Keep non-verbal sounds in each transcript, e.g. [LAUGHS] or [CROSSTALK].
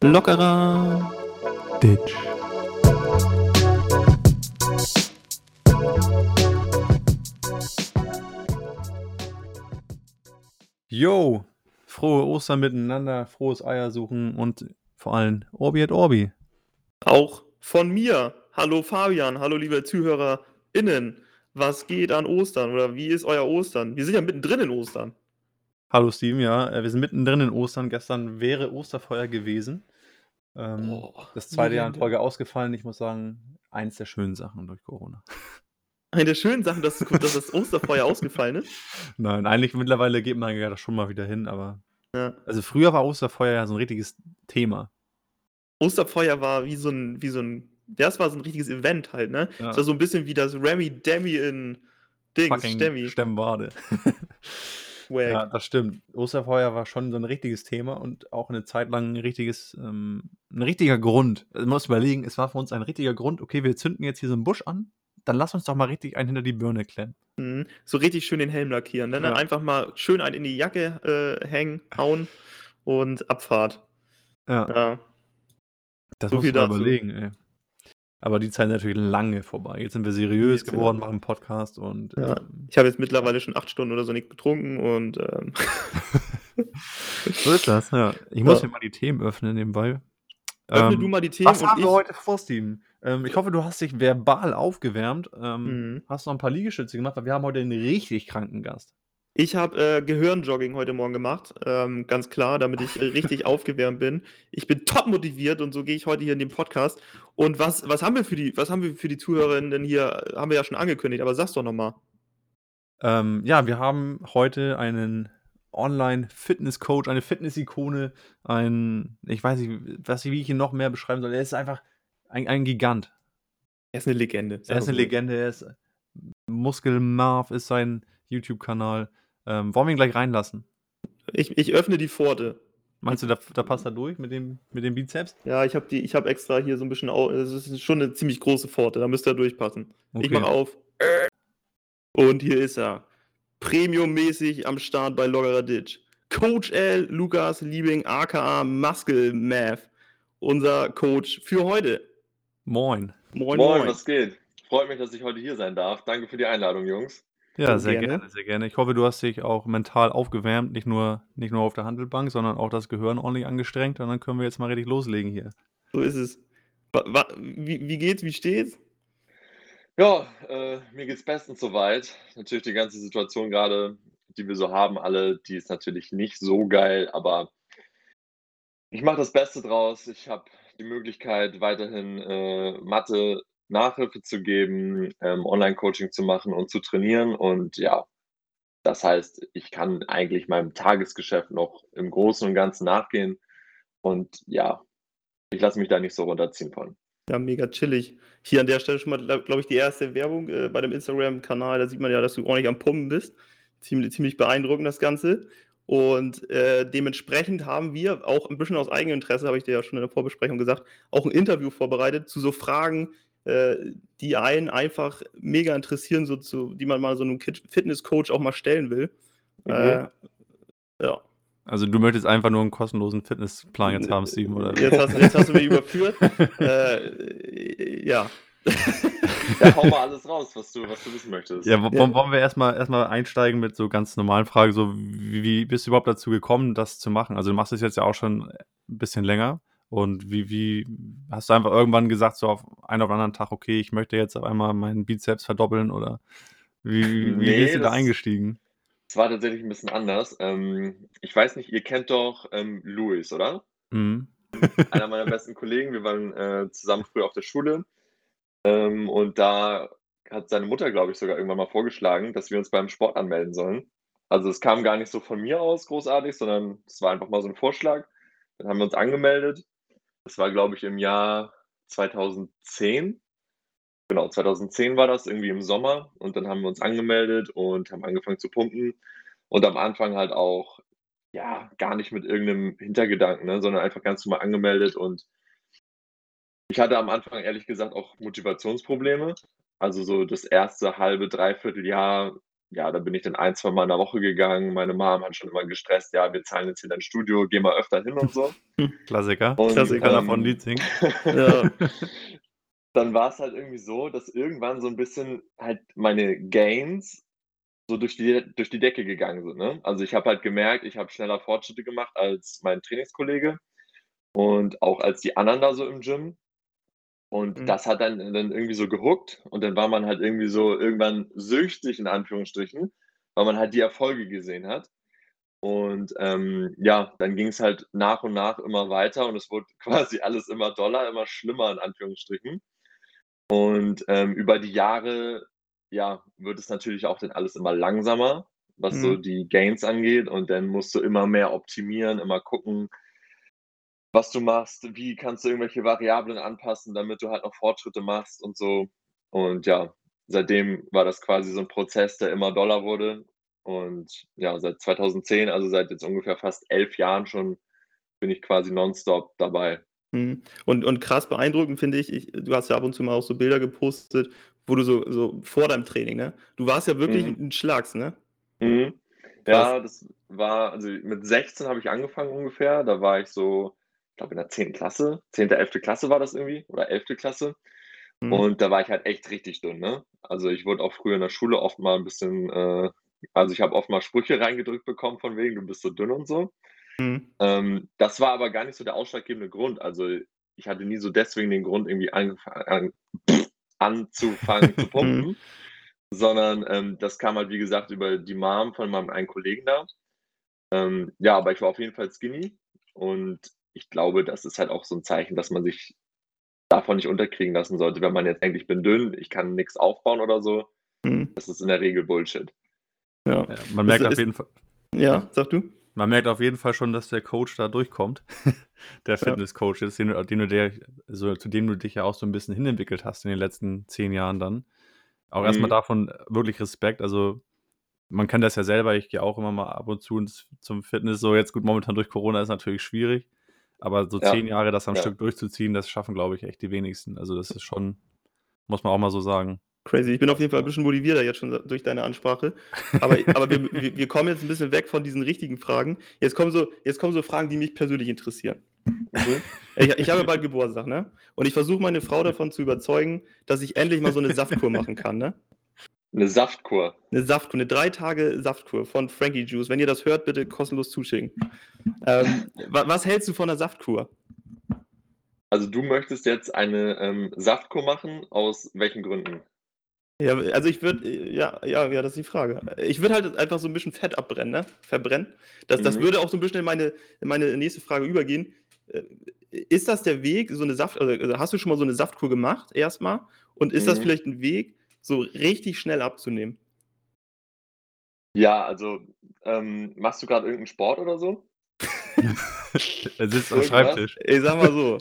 Lockerer Ditch. Yo, frohe Ostern miteinander, frohes Eiersuchen und vor allem Orbi et Orbi. Auch von mir. Hallo Fabian, hallo liebe ZuhörerInnen. Was geht an Ostern oder wie ist euer Ostern? Wir sind ja mittendrin in Ostern. Hallo Steven, ja, äh, wir sind mittendrin in Ostern. Gestern wäre Osterfeuer gewesen. Ähm, Oh, das zweite Jahr in. Folge ausgefallen. Ich muss sagen, eins der schönen Sachen durch Corona. [LAUGHS] Eine der schönen Sachen, dass, dass das Osterfeuer ausgefallen ist. [LAUGHS] Nein, eigentlich mittlerweile geht man ja da schon mal wieder hin, aber. Ja. Also früher war Osterfeuer ja so ein richtiges Thema. Osterfeuer war wie so ein, wie so ein, das war so ein richtiges Event halt, ne? Ja. Das war so ein bisschen wie das Remy Demi in Dings, Fucking Stemmi. Stemmwade. [LAUGHS] Ja, das stimmt. Osterfeuer war schon so ein richtiges Thema und auch eine Zeit lang ein richtiges, ähm, ein richtiger Grund. Also man muss überlegen, es war für uns ein richtiger Grund, okay, wir zünden jetzt hier so einen Busch an, dann lass uns doch mal richtig einen hinter die Birne klemmen. Mhm. So richtig schön den Helm lackieren. Ne? Dann Ja. einfach mal schön einen in die Jacke äh, hängen, hauen und Abfahrt. Ja, Ja. das so muss viel man dazu. überlegen, ey. Aber die Zeit ist natürlich lange vorbei. Jetzt sind wir seriös Jetzt, geworden, machen einen Podcast und Ja. ähm, Ich habe jetzt mittlerweile schon acht Stunden oder so nicht getrunken und ähm, [LAUGHS] so ist das, ja. Ich muss Ja. mir mal die Themen öffnen nebenbei. öffne Ähm, du mal die Themen Was und haben ich. wir heute vor, Steven? Ähm, ich hoffe, du hast dich verbal aufgewärmt. Ähm, Mhm. Hast noch ein paar Liegestütze gemacht, weil wir haben heute einen richtig kranken Gast. Ich habe äh, Gehirnjogging heute Morgen gemacht, ähm, ganz klar, damit ich äh, richtig [LAUGHS] aufgewärmt bin. Ich bin top motiviert und so gehe ich heute hier in den Podcast. Und was, was haben wir für die, was haben wir für die Zuhörerinnen hier? Haben wir ja schon angekündigt, aber sag's doch nochmal. Ähm, ja, wir haben heute einen Online-Fitness-Coach, eine Fitness-Ikone, ein, ich weiß nicht, was, wie ich ihn noch mehr beschreiben soll. Er ist einfach ein, ein Gigant. Er ist eine Legende. Er ist eine Legende, er ist Muskel Marv ist sein YouTube-Kanal. Ähm, wollen wir ihn gleich reinlassen? Ich, ich öffne die Pforte. Meinst du, da, da passt er durch mit dem, mit dem Bizeps? Ja, ich habe die, ich habe extra hier so ein bisschen, es ist schon eine ziemlich große Pforte, da müsste er durchpassen. Ich mache auf. Und hier ist er. Premium-mäßig am Start bei Loggerer Ditch. Coach L. Lukas Liebing, aka Muscle Math. Unser Coach für heute. Moin. Moin, Moin, moin. was geht? Freut mich, dass ich heute hier sein darf. Danke für die Einladung, Jungs. Ja, sehr gerne. gerne. sehr gerne. Ich hoffe, du hast dich auch mental aufgewärmt, nicht nur, nicht nur auf der Handelbank, sondern auch das Gehirn ordentlich angestrengt. Und dann können wir jetzt mal richtig loslegen hier. So ist es. Wie, wie geht's? Wie steht's? Ja, äh, mir geht's bestens soweit. Natürlich die ganze Situation gerade, die wir so haben, alle, die ist natürlich nicht so geil, aber ich mache das Beste draus. Ich habe die Möglichkeit, weiterhin äh, Mathe Nachhilfe zu geben, ähm, Online-Coaching zu machen und zu trainieren. Und ja, das heißt, ich kann eigentlich meinem Tagesgeschäft noch im Großen und Ganzen nachgehen. Und ja, ich lasse mich da nicht so runterziehen von. Ja, mega chillig. Hier an der Stelle schon mal, glaube ich, die erste Werbung äh, bei dem Instagram-Kanal. Da sieht man ja, dass du ordentlich am Pumpen bist. Ziemlich, ziemlich beeindruckend, das Ganze. Und äh, dementsprechend haben wir auch ein bisschen aus eigenem Interesse, habe ich dir ja schon in der Vorbesprechung gesagt, auch ein Interview vorbereitet zu so Fragen, die einen einfach mega interessieren, so zu, die man mal so einem Fitness-Coach auch mal stellen will. Mhm. Äh, ja. Also du möchtest einfach nur einen kostenlosen Fitnessplan jetzt haben, Steven, oder? Jetzt hast, jetzt hast du mich überführt. [LAUGHS] äh, ja. Ja, hau mal alles raus, was du, was du wissen möchtest. Ja, Ja. wollen wir erstmal erstmal einsteigen mit so ganz normalen Fragen, so wie, wie bist du überhaupt dazu gekommen, das zu machen? Also du machst es jetzt ja auch schon ein bisschen länger und wie, wie hast du einfach irgendwann gesagt, so auf einen den anderen Tag, okay, ich möchte jetzt auf einmal meinen Bizeps verdoppeln oder wie, wie, wie Nee, bist du da eingestiegen? Es war tatsächlich ein bisschen anders. Ähm, ich weiß nicht, ihr kennt doch ähm, Louis, oder? Mhm. Einer meiner [LAUGHS] besten Kollegen. Wir waren äh, zusammen früher auf der Schule. Ähm, und da hat seine Mutter, glaube ich, sogar irgendwann mal vorgeschlagen, dass wir uns beim Sport anmelden sollen. Also es kam gar nicht so von mir aus großartig, sondern es war einfach mal so ein Vorschlag. Dann haben wir uns angemeldet. Das war, glaube ich, im Jahr 2010. Genau, 2010 war das, irgendwie im Sommer. Und dann haben wir uns angemeldet und haben angefangen zu pumpen. Und am Anfang halt auch, ja, gar nicht mit irgendeinem Hintergedanken, ne, sondern einfach ganz normal angemeldet. Und ich hatte am Anfang ehrlich gesagt auch Motivationsprobleme. Also, so das erste halbe, dreiviertel Jahr, ja, da bin ich dann ein, zweimal in der Woche gegangen. Meine Mom hat schon immer gestresst: „Ja, wir zahlen jetzt hier dein Studio, geh mal öfter hin“ und so. [LAUGHS] Klassiker. Und, Klassiker. Ähm, Lied singt. [LAUGHS] Ja. dann war's halt irgendwie so, dass irgendwann so 'n bisschen halt meine Gains so durch die durch die Decke gegangen sind, ne? Also, ich habe halt gemerkt, ich habe schneller Fortschritte gemacht als mein Trainingskollege und auch als die anderen da so im Gym. Und Mhm. das hat dann dann irgendwie so gehookt und dann war man halt irgendwie so irgendwann süchtig in Anführungsstrichen, weil man halt die Erfolge gesehen hat. Und, ähm, ja, dann ging's halt nach und nach immer weiter und es wurde [LAUGHS] quasi alles immer doller, immer schlimmer in Anführungsstrichen. Und, ähm, über die Jahre, ja, wird es natürlich auch dann alles immer langsamer, was so Mhm. die Gains angeht und dann musst du immer mehr optimieren, immer gucken was du machst, wie kannst du irgendwelche Variablen anpassen, damit du halt noch Fortschritte machst und so. Und ja, seitdem war das quasi so 'n Prozess, der immer doller wurde. Und ja, seit 2010, also seit jetzt ungefähr fast 11 Jahren schon, bin ich quasi nonstop dabei. Mhm. Und und krass beeindruckend finde ich ich du hast ja ab und zu mal auch so Bilder gepostet, wo du so so vor deinem Training, ne? Du warst ja wirklich Mhm. 'n Schlags, ne? Mhm. Ja, das war also mit 16 habe ich angefangen ungefähr. Da war ich so, glaube in der 10. Klasse, 10., 11. Klasse war das irgendwie oder 11. Klasse. Mhm. Und da war ich halt echt richtig dünn, ne? Also, ich wurde auch früher in der Schule oft mal 'n bisschen, äh also, ich habe oft mal Sprüche reingedrückt bekommen von wegen: „Du bist so dünn“ und so. Mhm. Ähm, das war aber gar nicht so der ausschlaggebende Grund. Also, ich hatte nie so deswegen den Grund, irgendwie angefa an anzufangen zu [LAUGHS] Mhm. pumpen, sondern, ähm, das kam halt, wie gesagt, über die Mom von meinem einen Kollegen da. Ähm, ja, aber ich war auf jeden Fall skinny und ich glaube, das ist halt auch so 'n Zeichen, dass man sich davon nicht unterkriegen lassen sollte, wenn man jetzt denkt: „Ich bin dünn, ich kann nix aufbauen“ oder so. Mhm. Das ist in der Regel Bullshit. Ja. Ja, man Ist merkt auf ist jeden Fall ja, sag du. Man merkt auf jeden Fall schon, dass der Coach da durchkommt, [LAUGHS] der Ja. Fitnesscoach ist, den den du dir so zu dem du dich ja auch so 'n bisschen hinentwickelt hast in den letzten 10 Jahren dann. Auch erst mal Mhm. davon wirklich Respekt. Also, man kennt das ja selber, ich gehe auch immer mal ab und zu ins zum Fitness. So jetzt gut, momentan durch Corona ist natürlich schwierig, aber so 10 Ja, Jahre das am ja. Stück durchzuziehen, das schaffen, glaube ich, echt die wenigsten. Also, das ist schon muss man auch mal so sagen. Crazy. Ich bin auf jeden Fall 'n Ja. bisschen motivierter jetzt schon durch deine Ansprache. Aber [LAUGHS] aber wir wir wir kommen jetzt 'n bisschen weg von diesen richtigen Fragen. Jetzt kommen so jetzt kommen so Fragen, die mich persönlich interessieren. Mhm. Ich ich habe ja bald Geburtstag, ne? Und ich versuche meine Frau davon zu überzeugen, dass ich endlich mal so 'ne Saftkur machen kann, ne? 'Ne Saftkur? 'Ne Saftkur, 'ne 3 Tage Saftkur von Frankie Juice. Wenn ihr das hört, bitte kostenlos zuschicken. Ähm, wa was hältst du von 'ner Saftkur? Also, du möchtest jetzt eine, ähm, Saftkur machen, aus welchen Gründen? Ja, also, ich würde ja, ja, ja, das ist die Frage. Ich würde halt einfach so 'n bisschen Fett abbrennen, ne? Verbrennen. Das das Mhm. würde auch so 'n bisschen in meine in meine nächste Frage übergehen. Äh, ist das der Weg, so 'ne Saft also, hast du schon mal so 'ne Saftkur gemacht erst mal? Und ist das Mhm. vielleicht 'n Weg, so richtig schnell abzunehmen? Ja, also, ähm, machst du grad irgend 'n Sport oder so? Er sitzt am? Schreibtisch. Ich sage mal so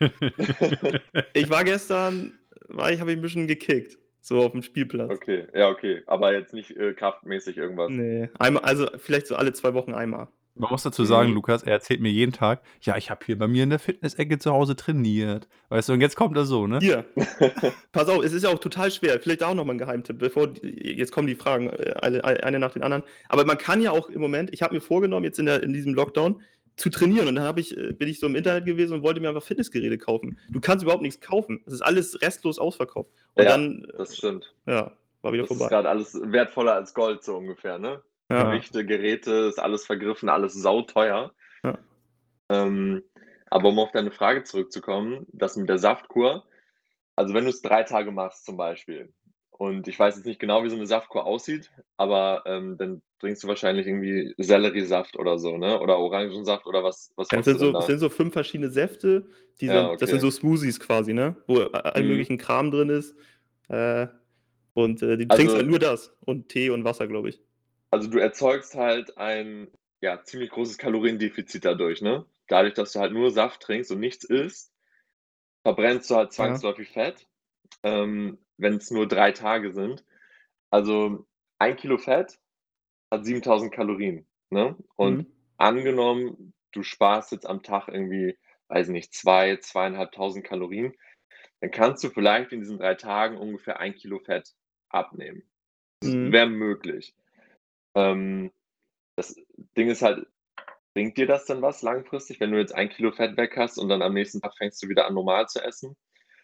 [LAUGHS] ich war gestern war ich habe ich 'n bisschen gekickt, so aufm Spielplatz. Okay, ja, okay, aber jetzt nicht, äh, kraftmäßig irgendwas? Ne, einmal also, vielleicht so alle 2 Wochen einmal. Man muss dazu sagen, Mhm. Lukas, er erzählt mir jeden Tag: „Ja, ich habe hier bei mir in der Fitnessecke zu Hause trainiert.“ Weißt du, und jetzt kommt er so, ne? Hier, [LAUGHS] pass auf, es ist ja auch total schwer. Vielleicht auch noch mal 'n Geheimtipp, bevor jetzt kommen die Fragen, äh, alle eine nach den anderen. Aber man kann ja auch im Moment ich habe mir vorgenommen, jetzt in der in diesem Lockdown zu trainieren und dann habe ich äh, bin ich so im Internet gewesen und wollte mir einfach Fitnessgeräte kaufen. Du kannst überhaupt nix kaufen. Es ist alles restlos ausverkauft. Und Ja, dann, das stimmt. ja, war wieder Das ist vorbei. grad alles wertvoller als Gold so ungefähr, ne? Ja. Gewichte, Geräte, ist alles vergriffen, alles sauteuer. Ja. Ähm, aber um auf deine Frage zurückzukommen, das mit der Saftkur also, wenn du's 3 Tage machst zum Beispiel und ich weiß jetzt nicht genau, wie so 'ne Saftkur aussieht, aber, ähm, dann trinkst du wahrscheinlich irgendwie Selleriesaft oder so, ne, oder Orangensaft oder was was es du sind so es da? sind so 5 verschiedene Säfte, die Ja, sind das sind okay. so Smoothies quasi, ne, wo Mhm. möglichen Kram drin ist. Äh, und, äh, du trinkst halt Also nur das und Tee und Wasser, glaube ich. Also, du erzeugst halt ein, ja, ziemlich großes Kaloriendefizit dadurch, ne? Dadurch, dass du halt nur Saft trinkst und nichts isst, verbrennst du halt Ja. zwangsläufig Fett, ähm, wenn's nur 3 Tage sind. Also, 1 Kilo Fett hat 7.000 Kalorien, ne? Und Mhm. angenommen, du sparst jetzt am Tag irgendwie, weiß ich nicht, 2, 2.500 Kalorien, dann kannst du vielleicht in diesen 3 Tagen ungefähr 1 Kilo Fett abnehmen. Das Mhm. wäre möglich. Ähm, das Ding ist halt, bringt dir das denn was langfristig, wenn du jetzt 1 Kilo Fett weg hast und dann am nächsten Tag fängst du wieder an, normal zu essen?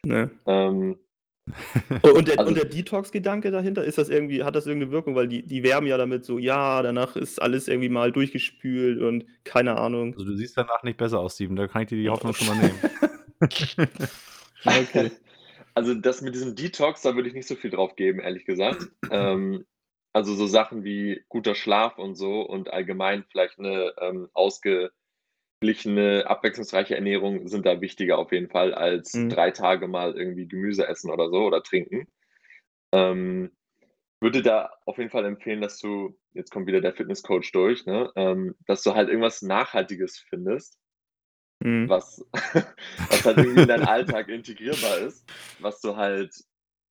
Ne. Ähm, [LAUGHS] und der also der Detox-Gedanke dahinter, ist das irgendwie hat das irgendeine Wirkung? Weil die die werben ja damit so: „Ja, danach ist alles irgendwie mal durchgespült und keine Ahnung.“ Also, du siehst danach nicht besser aus, Steven, da kann ich dir die Hoffnung schon mal nehmen. [LAUGHS] Okay. [LAUGHS] Also, das mit diesem Detox, da würde ich nicht so viel drauf geben, ehrlich gesagt. Ähm, also, so Sachen wie guter Schlaf und so und allgemein vielleicht 'ne, ähm, ausgeglichene, abwechslungsreiche Ernährung sind da wichtiger auf jeden Fall als Mhm. 3 Tage mal irgendwie Gemüse essen oder so oder trinken. Ähm, würde da auf jeden Fall empfehlen, dass du jetzt kommt wieder der Fitnesscoach durch, ne, ähm, dass du halt irgendwas Nachhaltiges findest Mhm. was [LAUGHS] was halt irgendwie in deinen Alltag integrierbar ist, was du halt,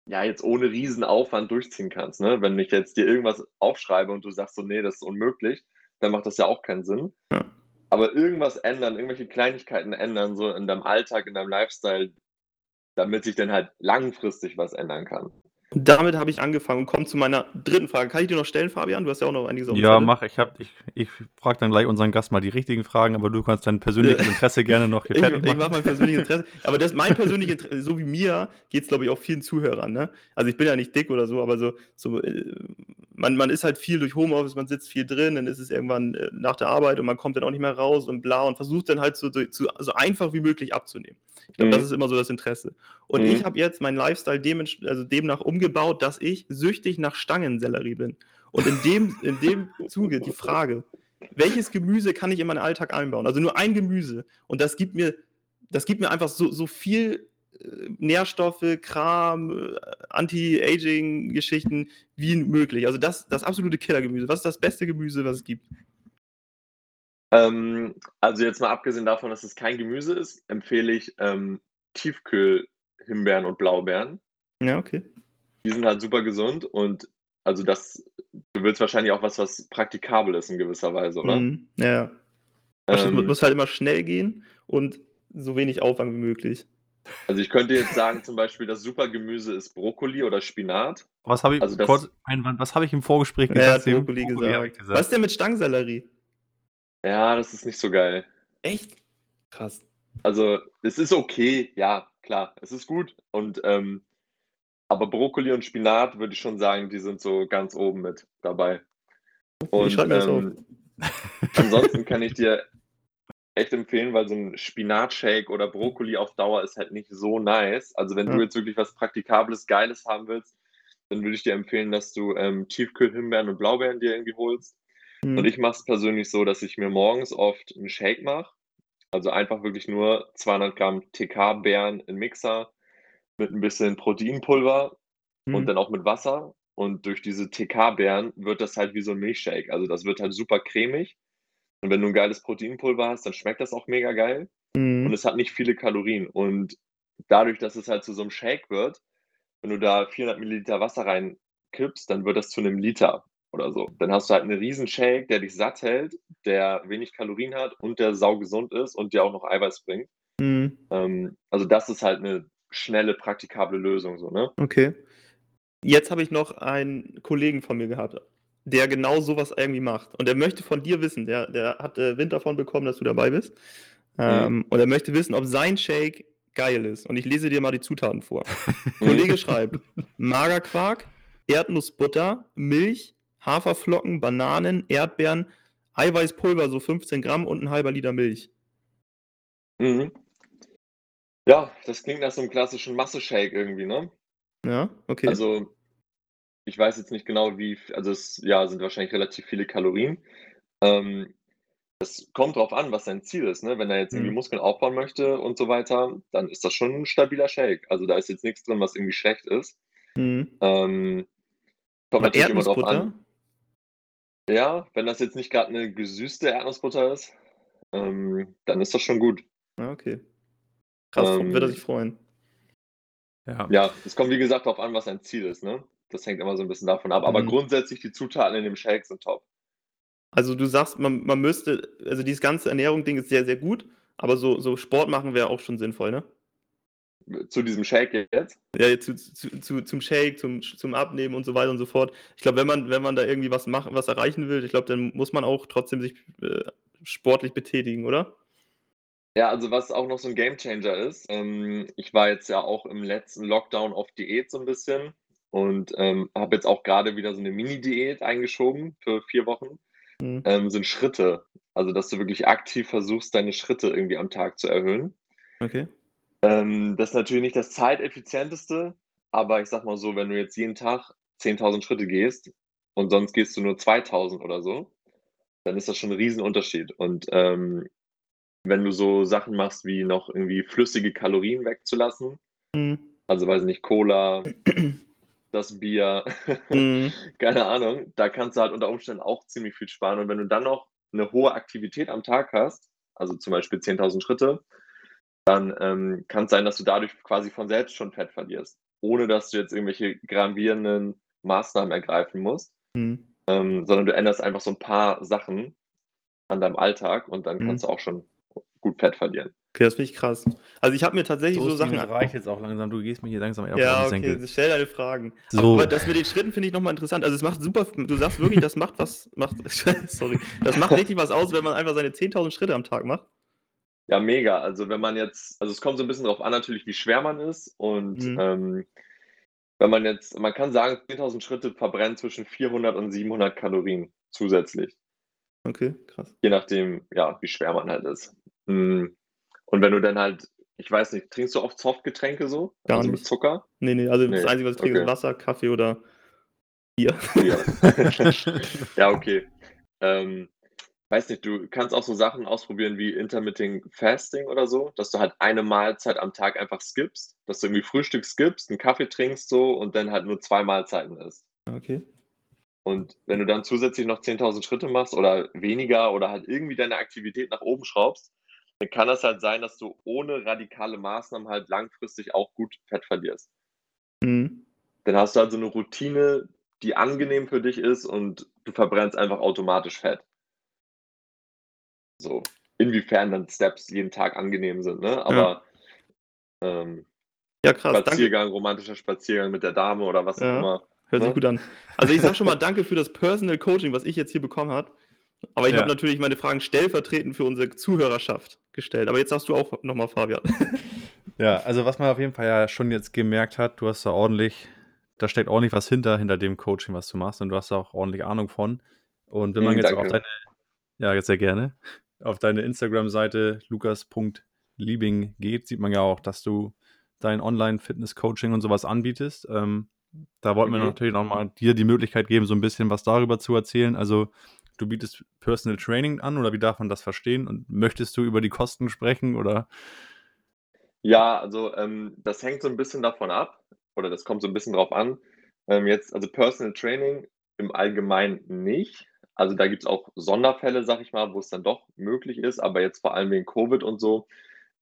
ja, jetzt ohne Riesenaufwand durchziehen kannst, ne? Wenn ich jetzt dir irgendwas aufschreibe und du sagst so: „Ne, das ist unmöglich“, dann macht das ja auch keinen Sinn. Ja. Aber irgendwas ändern, irgendwelche Kleinigkeiten ändern, so in deinem Alltag, in deinem Lifestyle, damit sich dann halt langfristig was ändern kann. Damit habe ich angefangen und komme zu meiner 3. Frage. Kann ich dir noch stellen, Fabian? Du hast ja auch noch einiges auf dem Ja, mach. Ich habe ich ich frage dann gleich unseren Gast mal die richtigen Fragen, aber du kannst dein persönliches Interesse gerne noch hier [LAUGHS] Ich fertig ich mache machen. mein persönliches Interesse. Aber das mein persönliches Interesse so wie mir geht's, glaube ich, auch vielen Zuhörern, ne? Also, ich bin ja nicht dick oder so, aber so so, äh, man man ist halt viel durch Homeoffice, man sitzt viel drin, dann ist es irgendwann, äh, nach der Arbeit und man kommt dann auch nicht mehr raus und bla und versucht dann halt so so so einfach wie möglich abzunehmen. Ich glaube, das Mhm. ist immer so das Interesse. Und ich Mhm. habe jetzt meinen Lifestyle dementsch also, demnach umgebaut, dass ich süchtig nach Stangensellerie bin. Und in dem in dem [LAUGHS] Zuge die Frage: Welches Gemüse kann ich in meinen Alltag einbauen? Also, nur ein Gemüse und das gibt mir das gibt mir einfach so so viel, äh, Nährstoffe, Kram, äh, Anti-Aging-Geschichten wie möglich. Also, das das absolute Killergemüse. Was ist das beste Gemüse, was es gibt? Ähm, also, jetzt mal abgesehen davon, dass es kein Gemüse ist, empfehle ich, ähm, Tiefkühl-Himbeeren und Blaubeeren. Ja, okay. Die sind halt super gesund und also, das du willst wahrscheinlich auch was, was praktikabel ist in gewisser Weise, oder? Mhm. Ja, ja. Muss Ähm muss halt immer schnell gehen und so wenig Aufwand wie möglich. Also, ich könnte jetzt sagen, zum Beispiel, das super Gemüse ist Brokkoli oder Spinat. Was habe ich Also, das kurz Einwand, was habe ich im Vorgespräch gesagt, Steven? Brokkoli Brokkoli ich gesagt. Was ist gesagt. denn mit Stangensellerie? Ja, das ist nicht so geil. Echt? Krass. Also, es ist okay, ja, klar, es ist gut und, ähm aber Brokkoli und Spinat würde ich schon sagen, die sind so ganz oben mit dabei. Ich Und, auf. ähm, [LAUGHS] ansonsten kann ich dir echt empfehlen, weil so 'n Spinatshake oder Brokkoli auf Dauer ist halt nicht so nice. Also, wenn du Ja. jetzt wirklich was Praktikables, Geiles haben willst, dann würde ich dir empfehlen, dass du, ähm, Tiefkühl-Himbeeren und Blaubeeren dir irgendwie holst. Und Mhm. ich mache es persönlich so, dass ich mir morgens oft 'n Shake mache. Also, einfach wirklich nur 200 Gramm TK-Beeren in Mixer mit 'n bisschen Proteinpulver und Mhm. dann auch mit Wasser. Und durch diese TK-Beeren wird das halt wie so 'n Milchshake. Also, das wird halt super cremig. Und wenn du 'n geiles Proteinpulver hast, dann schmeckt das auch mega geil. Und Mhm. es hat nicht viele Kalorien. Und dadurch, dass es halt zu so 'nem Shake wird, wenn du da 400 Milliliter Wasser reinkippst, dann wird das zu 'nem Liter oder so. Dann hast du halt 'n Riesenshake, der dich satt hält, der wenig Kalorien hat und der saugesund ist und dir auch noch Eiweiß bringt. Mhm. Ähm, also, das ist halt 'ne schnelle, praktikable Lösung so, ne? Okay. Jetzt habe ich noch einen Kollegen von mir gehabt, der genau so was irgendwie macht. Und der möchte von dir wissen, der der hat, äh, Wind davon bekommen, dass du dabei bist. Mhm. Ähm, und er möchte wissen, ob sein Shake geil ist. Und ich lese dir mal die Zutaten vor. Mhm. [LAUGHS] Kollege schreibt: Magerquark, Erdnussbutter, Milch, Haferflocken, Bananen, Erdbeeren, Eiweißpulver, so 15 Gramm und 'n halber Liter Milch. Mhm. Ja, das klingt nach so 'nem klassischen Masse-Shake irgendwie, ne? Ja, okay. Also, ich weiß jetzt nicht genau, wie also, es, ja, sind wahrscheinlich relativ viele Kalorien. Ähm, es kommt drauf an, was sein Ziel ist, ne? Wenn er jetzt irgendwie Mhm. Muskeln aufbauen möchte und so weiter, dann ist das schon 'n stabiler Shake. Also, da ist jetzt nix drin, was irgendwie schlecht ist. Mhm. Ähm, kommt Aber natürlich immer drauf an Ja, wenn das jetzt nicht grad 'ne gesüßte Erdnussbutter ist, ähm, dann ist das schon gut. Ah, okay. Krass, wird er Ähm sich freuen. Ja. Ja, es kommt, wie gesagt, drauf an, was sein Ziel ist, ne? Das hängt immer so 'n bisschen davon ab. Aber Mhm. grundsätzlich die Zutaten in dem Shake sind top. Also, du sagst, man man müsste also, dieses ganze Ernährung-Ding ist sehr, sehr gut, aber so so Sport machen wäre auch schon sinnvoll, ne? Zu diesem Shake jetzt? Ja, zu, zu, zu, zum Shake, zum, zum Abnehmen und so weiter und so fort. Ich glaube, wenn man, wenn man da irgendwie was machen, was erreichen will, ich glaube, dann muss man auch trotzdem sich äh, sportlich betätigen, oder? Ja, also was auch noch so ein Gamechanger ist, ähm, ich war jetzt ja auch im letzten Lockdown auf Diät so ein bisschen und ähm, habe jetzt auch gerade wieder so eine Mini-Diät eingeschoben für vier Wochen. Mhm. Ähm, sind Schritte. Also, dass du wirklich aktiv versuchst, deine Schritte irgendwie am Tag zu erhöhen. Okay. Ähm, das ist natürlich nicht das zeiteffizienteste, aber ich sag mal so, wenn du jetzt jeden Tag 10.000 Schritte gehst und sonst gehst du nur 2.000 oder so, dann ist das schon ein Riesenunterschied. Und ähm, wenn du so Sachen machst, wie noch irgendwie flüssige Kalorien wegzulassen, mhm. also weiß ich nicht, Cola, [CLEARS THROAT] das Bier, mhm. [LAUGHS] keine Ahnung, da kannst du halt unter Umständen auch ziemlich viel sparen. Und wenn du dann noch eine hohe Aktivität am Tag hast, also zum Beispiel 10.000 Schritte, dann ähm, kann es sein, dass du dadurch quasi von selbst schon Fett verlierst, ohne dass du jetzt irgendwelche gravierenden Maßnahmen ergreifen musst, mhm. ähm, sondern du änderst einfach so ein paar Sachen an deinem Alltag und dann mhm. kannst du auch schon gut Fett verlieren. Okay, das finde ich krass. Also ich habe mir tatsächlich so, so Sachen. Das reicht jetzt auch langsam. Du gehst mir hier langsam eher Ja, okay, stell deine Fragen. So. Aber das mit den Schritten finde ich nochmal interessant. Also es macht super, du sagst wirklich, das macht was, macht, [LAUGHS] sorry, das macht richtig was aus, wenn man einfach seine 10.000 Schritte am Tag macht. Ja, mega. Also wenn man jetzt, also es kommt so ein bisschen darauf an natürlich, wie schwer man ist und mhm. ähm, wenn man jetzt, man kann sagen, 10.000 Schritte verbrennen zwischen 400 und 700 Kalorien zusätzlich. Okay, krass. Je nachdem, ja, wie schwer man halt ist. Mhm. Und wenn du dann halt, ich weiß nicht, trinkst du oft Softgetränke so? Gar also nicht. mit Zucker? Nee, nee, also nee. das Einzige, was ich trinke, okay. ist Wasser, Kaffee oder Bier. Bier. [LAUGHS] [LAUGHS] ja, okay. Ähm, weiß nicht, du kannst auch so Sachen ausprobieren wie Intermittent Fasting oder so, dass du halt eine Mahlzeit am Tag einfach skippst, dass du irgendwie Frühstück skippst, einen Kaffee trinkst so und dann halt nur zwei Mahlzeiten isst. Okay. Und wenn du dann zusätzlich noch 10.000 Schritte machst oder weniger oder halt irgendwie deine Aktivität nach oben schraubst, dann kann das halt sein, dass du ohne radikale Maßnahmen halt langfristig auch gut Fett verlierst. Mhm. Dann hast du also eine Routine, die angenehm für dich ist und du verbrennst einfach automatisch Fett. So, inwiefern dann Steps jeden Tag angenehm sind, ne? Aber ja, ähm, ja krass. Spaziergang, danke. romantischer Spaziergang mit der Dame oder was ja, auch immer. Hört ne? sich gut an. Also ich sag schon mal danke für das Personal Coaching, was ich jetzt hier bekommen habe. Aber ich ja. habe natürlich meine Fragen stellvertretend für unsere Zuhörerschaft gestellt. Aber jetzt sagst du auch nochmal, Fabian. [LAUGHS] Ja, also was man auf jeden Fall ja schon jetzt gemerkt hat, du hast da ordentlich, da steckt ordentlich was hinter, hinter dem Coaching, was du machst und du hast da auch ordentlich Ahnung von. Und wenn man mhm, jetzt danke. auf deine, ja, jetzt sehr gerne, auf deine Instagram-Seite lukas.liebing geht, sieht man ja auch, dass du dein Online-Fitness-Coaching und sowas anbietest. Ähm, da wollten mhm. wir natürlich nochmal dir die Möglichkeit geben, so ein bisschen was darüber zu erzählen. Also du bietest Personal Training an oder wie darf man das verstehen? Und möchtest du über die Kosten sprechen oder? Ja, also ähm, das hängt so ein bisschen davon ab oder das kommt so ein bisschen drauf an. Ähm, jetzt, also Personal Training im Allgemeinen nicht. Also da gibt es auch Sonderfälle, sag ich mal, wo es dann doch möglich ist, aber jetzt vor allem wegen Covid und so,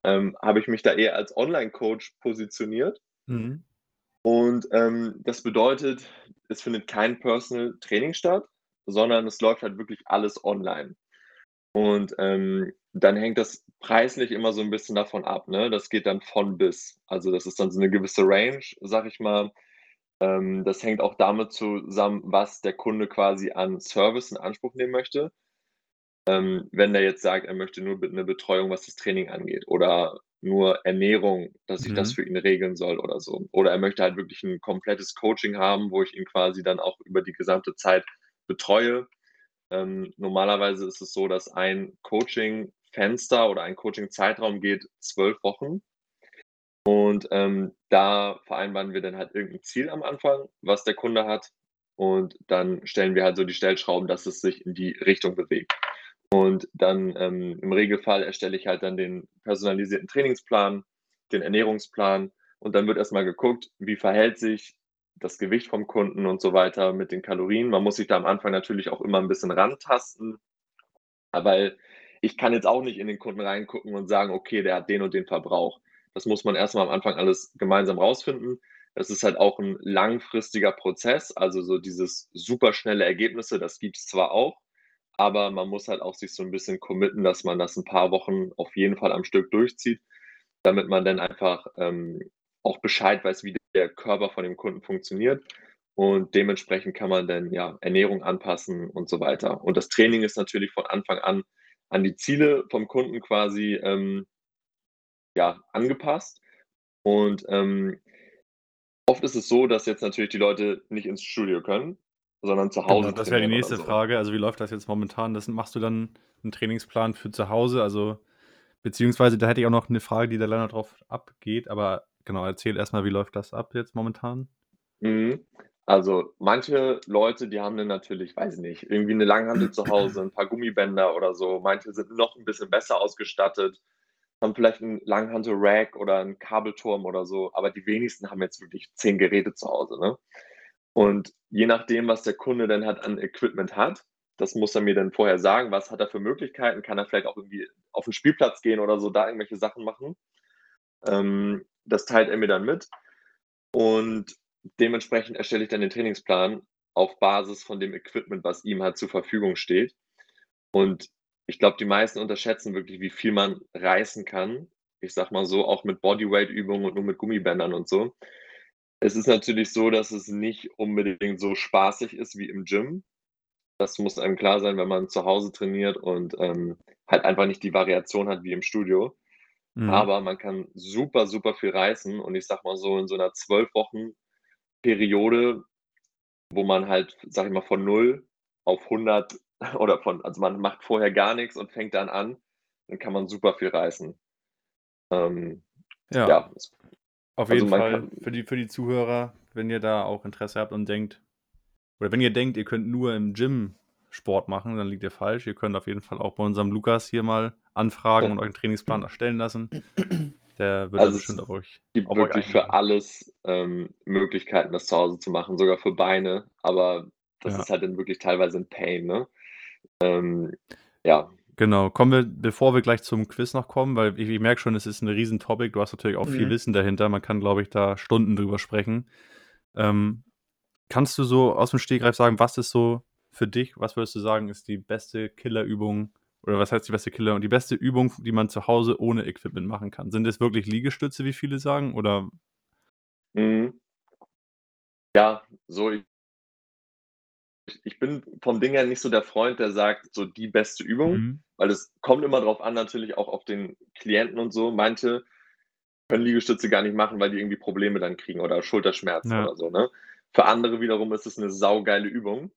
ähm, habe ich mich da eher als Online-Coach positioniert. Mhm. Und ähm, das bedeutet, es findet kein Personal Training statt, sondern es läuft halt wirklich alles online. Und ähm, dann hängt das preislich immer so ein bisschen davon ab. Ne? Das geht dann von bis. Also das ist dann so eine gewisse Range, sag ich mal. Ähm, das hängt auch damit zusammen, was der Kunde quasi an Service in Anspruch nehmen möchte. Ähm, wenn der jetzt sagt, er möchte nur eine Betreuung, was das Training angeht oder nur Ernährung, dass ich mhm. das für ihn regeln soll oder so. Oder er möchte halt wirklich ein komplettes Coaching haben, wo ich ihn quasi dann auch über die gesamte Zeit betreue. Ähm, normalerweise ist es so, dass ein Coaching-Fenster oder ein Coaching-Zeitraum geht zwölf Wochen. Und ähm, da vereinbaren wir dann halt irgendein Ziel am Anfang, was der Kunde hat. Und dann stellen wir halt so die Stellschrauben, dass es sich in die Richtung bewegt. Und dann ähm, im Regelfall erstelle ich halt dann den personalisierten Trainingsplan, den Ernährungsplan. Und dann wird erstmal geguckt, wie verhält sich das Gewicht vom Kunden und so weiter mit den Kalorien. Man muss sich da am Anfang natürlich auch immer ein bisschen rantasten, weil ich kann jetzt auch nicht in den Kunden reingucken und sagen, okay, der hat den und den Verbrauch. Das muss man erstmal am Anfang alles gemeinsam rausfinden. Das ist halt auch ein langfristiger Prozess, also so dieses superschnelle Ergebnisse, das gibt es zwar auch, aber man muss halt auch sich so ein bisschen committen, dass man das ein paar Wochen auf jeden Fall am Stück durchzieht damit man dann einfach, ähm, auch Bescheid weiß, wie der Körper von dem Kunden funktioniert und dementsprechend kann man dann, ja, Ernährung anpassen und so weiter. Und das Training ist natürlich von Anfang an an die Ziele vom Kunden quasi, ähm ja, angepasst und, ähm, oft ist es so, dass jetzt natürlich die Leute nicht ins Studio können, sondern zu Genau, Hause das wäre die nächste so. Frage. Also, wie läuft das jetzt momentan? Das machst du dann 'n Trainingsplan für zu Hause? Also beziehungsweise da hätte ich auch noch 'ne Frage, die da leider drauf abgeht, aber genau, erzähl erst mal, wie läuft das ab jetzt momentan? Mhm. Also, manche Leute, die haben dann natürlich, weiß ich nicht, irgendwie 'ne Langhantel zu Hause, 'n paar Gummibänder oder so. Manche sind noch 'n bisschen besser ausgestattet, haben vielleicht 'n Langhantel-Rack oder 'n Kabelturm oder so, aber die wenigsten haben jetzt wirklich 10 Geräte zu Hause, ne? Und je nachdem, was der Kunde dann halt an Equipment hat, das muss er mir dann vorher sagen, was hat er für Möglichkeiten? Kann er vielleicht auch irgendwie auf 'n Spielplatz gehen oder so, da irgendwelche Sachen machen? Ähm, das teilt er mir dann mit und dementsprechend erstelle ich dann den Trainingsplan auf Basis von dem Equipment, was ihm halt zur Verfügung steht. Und ich glaube, die meisten unterschätzen wirklich, wie viel man reißen kann. Ich sage mal so, auch mit Bodyweight-Übungen und nur mit Gummibändern und so. Es ist natürlich so, dass es nicht unbedingt so spaßig ist wie im Gym. Das muss einem klar sein, wenn man zu Hause trainiert und, ähm, halt einfach nicht die Variation hat wie im Studio. Mhm. Aber man kann super, super viel reißen und ich sage mal so, in so 'ner 12 Wochen Periode, wo man halt, sage ich mal, von 0 auf 100 [LAUGHS] oder von also, man macht vorher gar nix und fängt dann an, dann kann man super viel reißen. Ähm, Ja. ja, es Auf also, jeden Fall für die für die Zuhörer, wenn ihr da auch Interesse habt und denkt oder wenn ihr denkt, ihr könnt nur im Gym Sport machen, dann liegt ihr falsch. Ihr könnt auf jeden Fall auch bei unserem Lukas hier mal anfragen und euch 'n Trainingsplan erstellen lassen. Der wird Also, bestimmt es auf euch gibt auf euch wirklich für alles, ähm, Möglichkeiten, das zu Hause zu machen, sogar für Beine, aber das Ja. ist halt dann wirklich teilweise 'n Pain, ne? Ähm, ja. Genau. Kommen wir bevor wir gleich zum Quiz noch kommen, weil ich ich merke schon, es ist 'n riesen Topic. Du hast natürlich auch viel Mhm. Wissen dahinter. Man kann, glaube ich, da Stunden drüber sprechen. Ähm, kannst du so aus'm Stegreif sagen, was ist so für dich was würdest du sagen, ist die beste Killerübung oder was heißt die beste Killer die beste Übung, die man zu Hause ohne Equipment machen kann? Sind es wirklich Liegestütze, wie viele sagen, oder Mhm. Ja, so ich ich bin vom Ding her nicht so der Freund, der sagt, so die beste Übung, Mhm. weil es kommt immer drauf an, natürlich auch auf den Klienten und so. Manche können Liegestütze gar nicht machen, weil die irgendwie Probleme dann kriegen oder Schulterschmerzen Ja. oder so, ne? Für andere wiederum ist es 'ne saugeile Übung.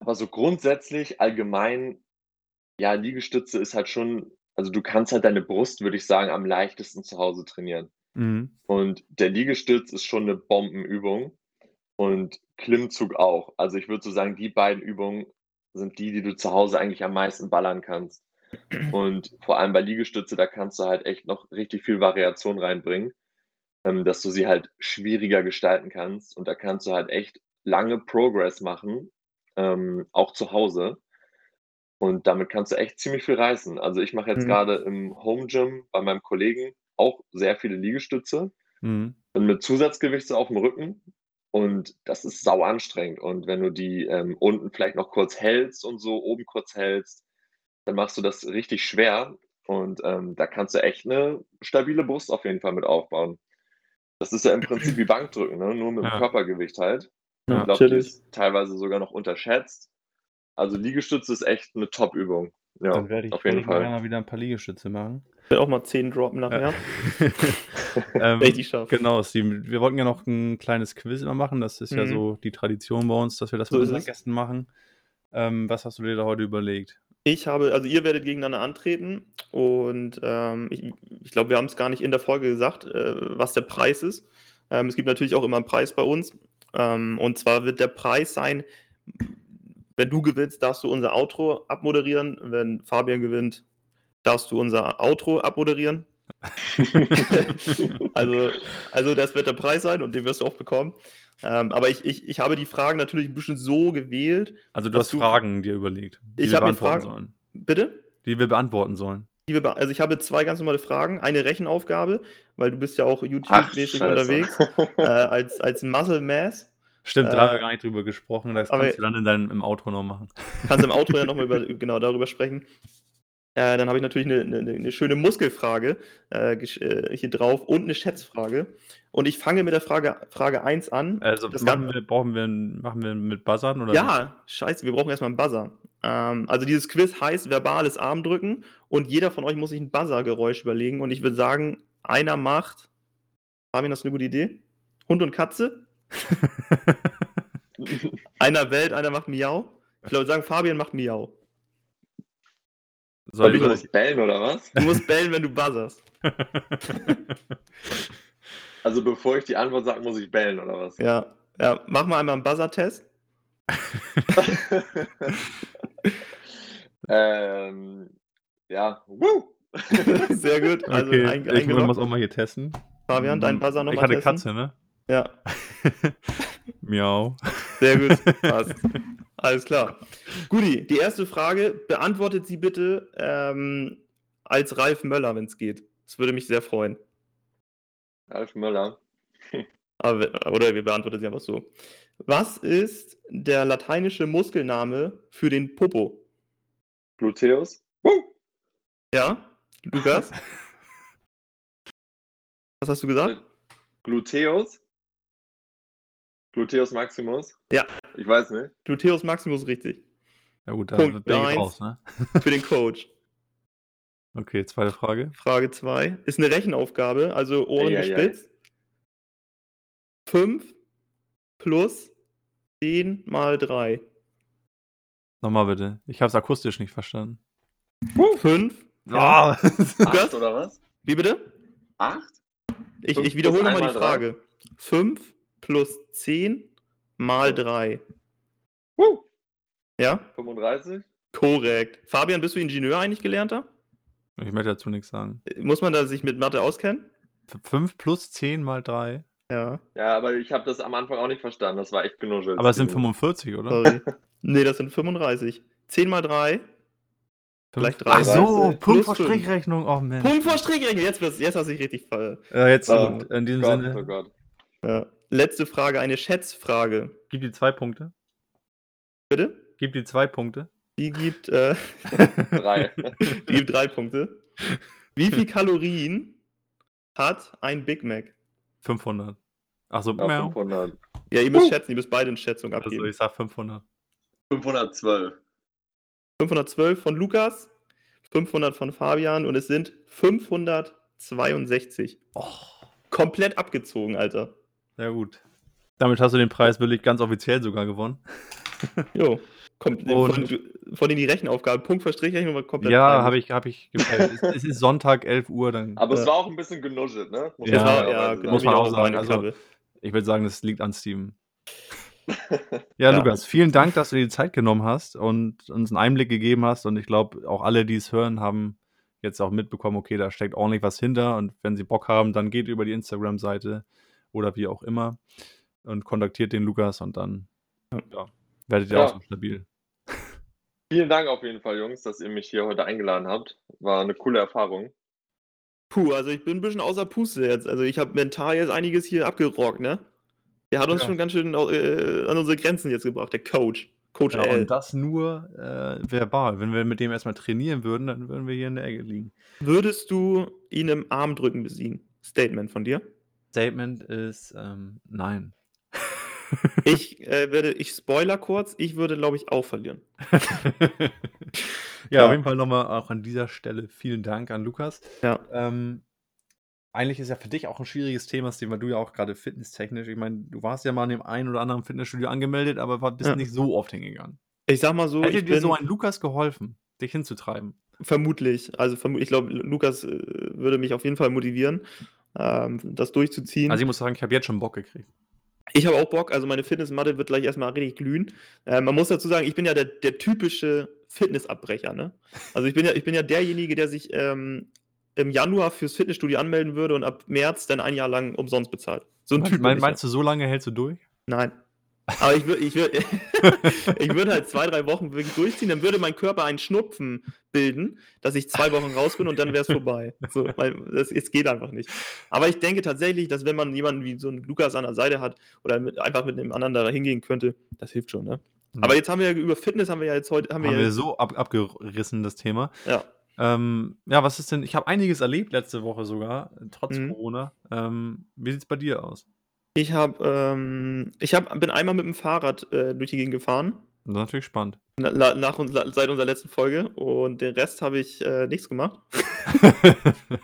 Aber so grundsätzlich allgemein, ja, Liegestütze ist halt schon also, du kannst halt deine Brust, würde ich sagen, am leichtesten zu Hause trainieren. Mhm. Und der Liegestütz ist schon 'ne Bombenübung und Klimmzug auch. Also, ich würde so sagen, die beiden Übungen sind die, die du zu Hause eigentlich am meisten ballern kannst. [CLEARS THROAT] Und vor allem bei Liegestütze, da kannst du halt echt noch richtig viel Variation reinbringen, ähm, dass du sie halt schwieriger gestalten kannst und da kannst du halt echt lange Progress machen, ähm, auch zu Hause. Und damit kannst du echt ziemlich viel reißen. Also, ich mache jetzt Mhm. grade im Home Gym bei meinem Kollegen auch sehr viele Liegestütze Mhm. und mit Zusatzgewicht so auf'm Rücken und das ist sauanstrengend. Und wenn du die, ähm, unten vielleicht noch kurz hältst und so, oben kurz hältst, dann machst du das richtig schwer und, ähm, da kannst du echt 'ne stabile Brust auf jeden Fall mit aufbauen. Das ist ja im Prinzip [CLEARS THROAT] wie Bankdrücken, ne, nur mit'm Ja. Körpergewicht halt. Ich Ja. glaube, die ist teilweise sogar noch unterschätzt. Also, Liegestütze ist echt 'ne Top-Übung. Ja, Dann werde ich auf jeden ich nachher Fall. mal wieder 'n paar Liegestütze machen. Ich will auch mal 10 droppen Ja. [LAUGHS] Ähm, Wenn ich die schaffe. genau, Steven, wir wollten ja noch 'n kleines Quiz immer machen. Das ist ja Mhm. so die Tradition bei uns, dass wir das So mit unseren es. Gästen machen. Ähm, was hast du dir da heute überlegt? Ich habe also, ihr werdet gegeneinander antreten und, ähm, ich ich glaube, wir haben's gar nicht in der Folge gesagt, äh, was der Preis ist. Ähm, es gibt natürlich auch immer 'n Preis bei uns. Ähm, und zwar wird der Preis sein wenn du gewinnst, darfst du unser Outro abmoderieren. Wenn Fabian gewinnt, darfst du unser Outro abmoderieren. [LAUGHS] Also also, das wird der Preis sein und den wirst du auch bekommen. Ähm, aber ich ich ich habe die Fragen natürlich 'n bisschen so gewählt, Also, du hast du Fragen dir überlegt, die Ich wir habe mir beantworten Fragen sollen. bitte? Die wir beantworten sollen. Die wir bea also, ich habe 2 ganz normale Fragen, eine Rechenaufgabe, weil du bist ja auch YouTube-mäßig unterwegs, [LAUGHS] äh, als als Muscle Mass. Stimmt, da haben wir Äh, gar nicht drüber gesprochen. Das aber kannst du dann in deinem im Outro noch machen. kannst im Outro ja noch mal [LAUGHS] über genau, darüber sprechen. Äh, dann habe ich natürlich eine, eine, eine schöne Muskelfrage äh, äh, hier drauf und eine Schätzfrage. Und ich fange mit der Frage, Frage 1 an. Also Das machen wir, brauchen wir, machen wir mit Buzzern oder? nicht? Ja, scheiße, wir brauchen erstmal einen Buzzer. Ähm, also dieses Quiz heißt verbales Armdrücken und jeder von euch muss sich ein Buzzer-Geräusch überlegen. Und ich würde sagen, einer macht. Fabian, hast du eine gute Idee? Hund und Katze? [LAUGHS] Einer bellt, einer macht Miau. Ich würde sagen, Fabian macht Miau. Soll ich ich bellen oder was? Du musst bellen, wenn du buzzerst. [LAUGHS] Also bevor ich die Antwort sage, muss ich bellen oder was? Ja. ja. Mach mal einmal einen Buzzer-Test. [LAUGHS] ähm, ja, woo! [LAUGHS] Sehr gut. Also okay, ein, ich muss eingeloggt. auch mal hier testen. Fabian, dein Buzzer Ich nochmal hatte testen. Katze, ne? Ja, Miau. sehr gut. [LAUGHS] Passt. Alles klar. Guti, die erste Frage, beantwortet sie bitte ähm, als Ralf Möller, wenn es geht. Das würde mich sehr freuen. Ralf Möller. [LAUGHS] Aber, oder wir beantworten sie einfach so. Was ist der lateinische Muskelname für den Popo? Gluteus. Ja, Lukas? [LAUGHS] Was hast du gesagt? Gluteus. Gluteus Maximus. Ja. Ich weiß nicht. Gluteus Maximus richtig. Ja gut, da Punkt bin ich eins. raus, ne? [LAUGHS] Für den Coach. Okay, zweite Frage. Frage 2. Ist eine Rechenaufgabe, also Ohren Eieiei. gespitzt. 5 plus 10 mal 3. Nochmal bitte. Ich habe es akustisch nicht verstanden. 5. Ah. Acht oder was? Wie bitte? Acht? Ich, Fünf ich wiederhole nochmal die. Frage. 5 plus 10 mal 3. Woo! Ja? 35? Korrekt. Fabian, bist du Ingenieur eigentlich gelernter? Ich möchte dazu nichts sagen. Muss man da sich mit Mathe auskennen? 5 plus 10 mal 3. Ja. Ja, aber ich habe das am Anfang auch nicht verstanden. Das war echt genuschelt. Aber es sind 45, oder? Sorry. [LAUGHS] nee, das sind 35. 10 mal 3. Gleich Fünf- 30. Ach so, Punkt vor. Strichrechnung. Oh Mensch. Punkt vor Strichrechnung. Jetzt, jetzt hast du dich richtig ver. Ja, jetzt Oh gut. In diesem Gott, Sinne. oh Gott. Ja. Letzte Frage, eine Schätzfrage. Gib die zwei Punkte. Bitte? Gib die zwei Punkte. Die gibt, äh, [LAUGHS] Drei. [LAUGHS] die gibt drei Punkte. Wie viel Kalorien hat ein Big Mac? 500. Achso, Ja, miau. 500. Ja, ihr müsst Uh. schätzen, ihr müsst beide eine Schätzung Also abgeben. ich sag 500. 512. 512 von Lukas, 500 von Fabian und es sind 562. Oh, Komplett abgezogen, Alter. Sehr gut. Damit hast du den Preis wirklich ganz offiziell sogar gewonnen. Jo. Kommt, [LAUGHS] Und- von, von in die Rechenaufgabe. Punkt für Strichrechnung war komplett. Ja, habe ich, hab ich gefällt. es, es ist Sonntag, 11 Uhr. Dann, Aber Ja. es war auch ein bisschen genuschelt, ne? Muss Ja, war, fairerweise ja, sagen. muss man auch sagen, also- ich würde sagen, das liegt an Steven. [LAUGHS] Ja. Ja, Lukas, vielen Dank, dass du dir die Zeit genommen hast und uns einen Einblick gegeben hast. Und ich glaube, auch alle, die es hören, haben jetzt auch mitbekommen, okay, da steckt ordentlich was hinter. Und wenn sie Bock haben, dann geht über die Instagram-Seite oder wie auch immer und kontaktiert den Lukas und dann ja, werdet ihr Ja. auch so stabil. Vielen Dank auf jeden Fall, Jungs, dass ihr mich hier heute eingeladen habt. War eine coole Erfahrung. Puh, also ich bin ein bisschen außer Puste jetzt. Also ich habe mental jetzt einiges hier abgerockt, ne? Der hat uns Ja. schon ganz schön äh, an unsere Grenzen jetzt gebracht, der Coach. Coach Ja, L. und das nur äh, verbal. Wenn wir mit dem erstmal trainieren würden, dann würden wir hier in der Ecke liegen. Würdest du ihn im Armdrücken besiegen? Statement von dir. Statement ist ähm, nein. [LAUGHS] Ich äh, werde, ich spoiler kurz, ich würde, glaube ich, auch verlieren. ja, Ja. auf jeden Fall nochmal auch an dieser Stelle vielen Dank an Lukas. Ja. Ähm, eigentlich ist ja für dich auch ein schwieriges Thema, Steven, weil du ja auch gerade fitnesstechnisch, ich meine, du warst ja mal in dem einen oder anderen Fitnessstudio angemeldet, aber war- bist Ja. nicht so oft hingegangen. Ich sag mal so, Hätte dir so ein Lukas geholfen, dich hinzutreiben? vermutlich, also vermu ich glaube, Lukas äh, würde mich auf jeden Fall motivieren, ähm, das durchzuziehen. Also ich muss sagen, ich habe jetzt schon Bock gekriegt. Ich habe auch Bock, also meine Fitnessmatte wird gleich erstmal richtig glühen. Äh, man muss dazu sagen, ich bin ja der, der typische Fitnessabbrecher, ne? Also ich bin ja, ich bin ja derjenige, der sich ähm, im Januar fürs Fitnessstudio anmelden würde und ab März dann ein Jahr lang umsonst bezahlt. So ein Typ. Mein, meinst du, so lange hältst du durch? Nein. Aber ich [LAUGHS] würde ich würd, ich würd halt zwei, drei Wochen wirklich durchziehen, dann würde mein Körper einen Schnupfen bilden, dass ich zwei Wochen raus bin und dann wäre es vorbei. So, weil das, es geht einfach nicht. Aber ich denke tatsächlich, dass wenn man jemanden wie so einen Lukas an der Seite hat oder mit, einfach mit einem anderen da hingehen könnte, das hilft schon, ne? Mhm. Aber jetzt haben wir ja über Fitness haben wir ja jetzt heute, haben wir, Haben ja, wir so ab, abgerissen, das Thema. ja, Ähm, ja, was ist denn ich habe einiges erlebt letzte Woche sogar, trotz Mhm. Corona. Ähm, wie sieht's bei dir aus? Ich habe, ähm ich habe bin einmal mit dem Fahrrad, äh, durch die Gegend gefahren. Das ist natürlich spannend. Na na nach uns seit unserer letzten Folge und den Rest habe ich, äh, nichts gemacht. [LAUGHS]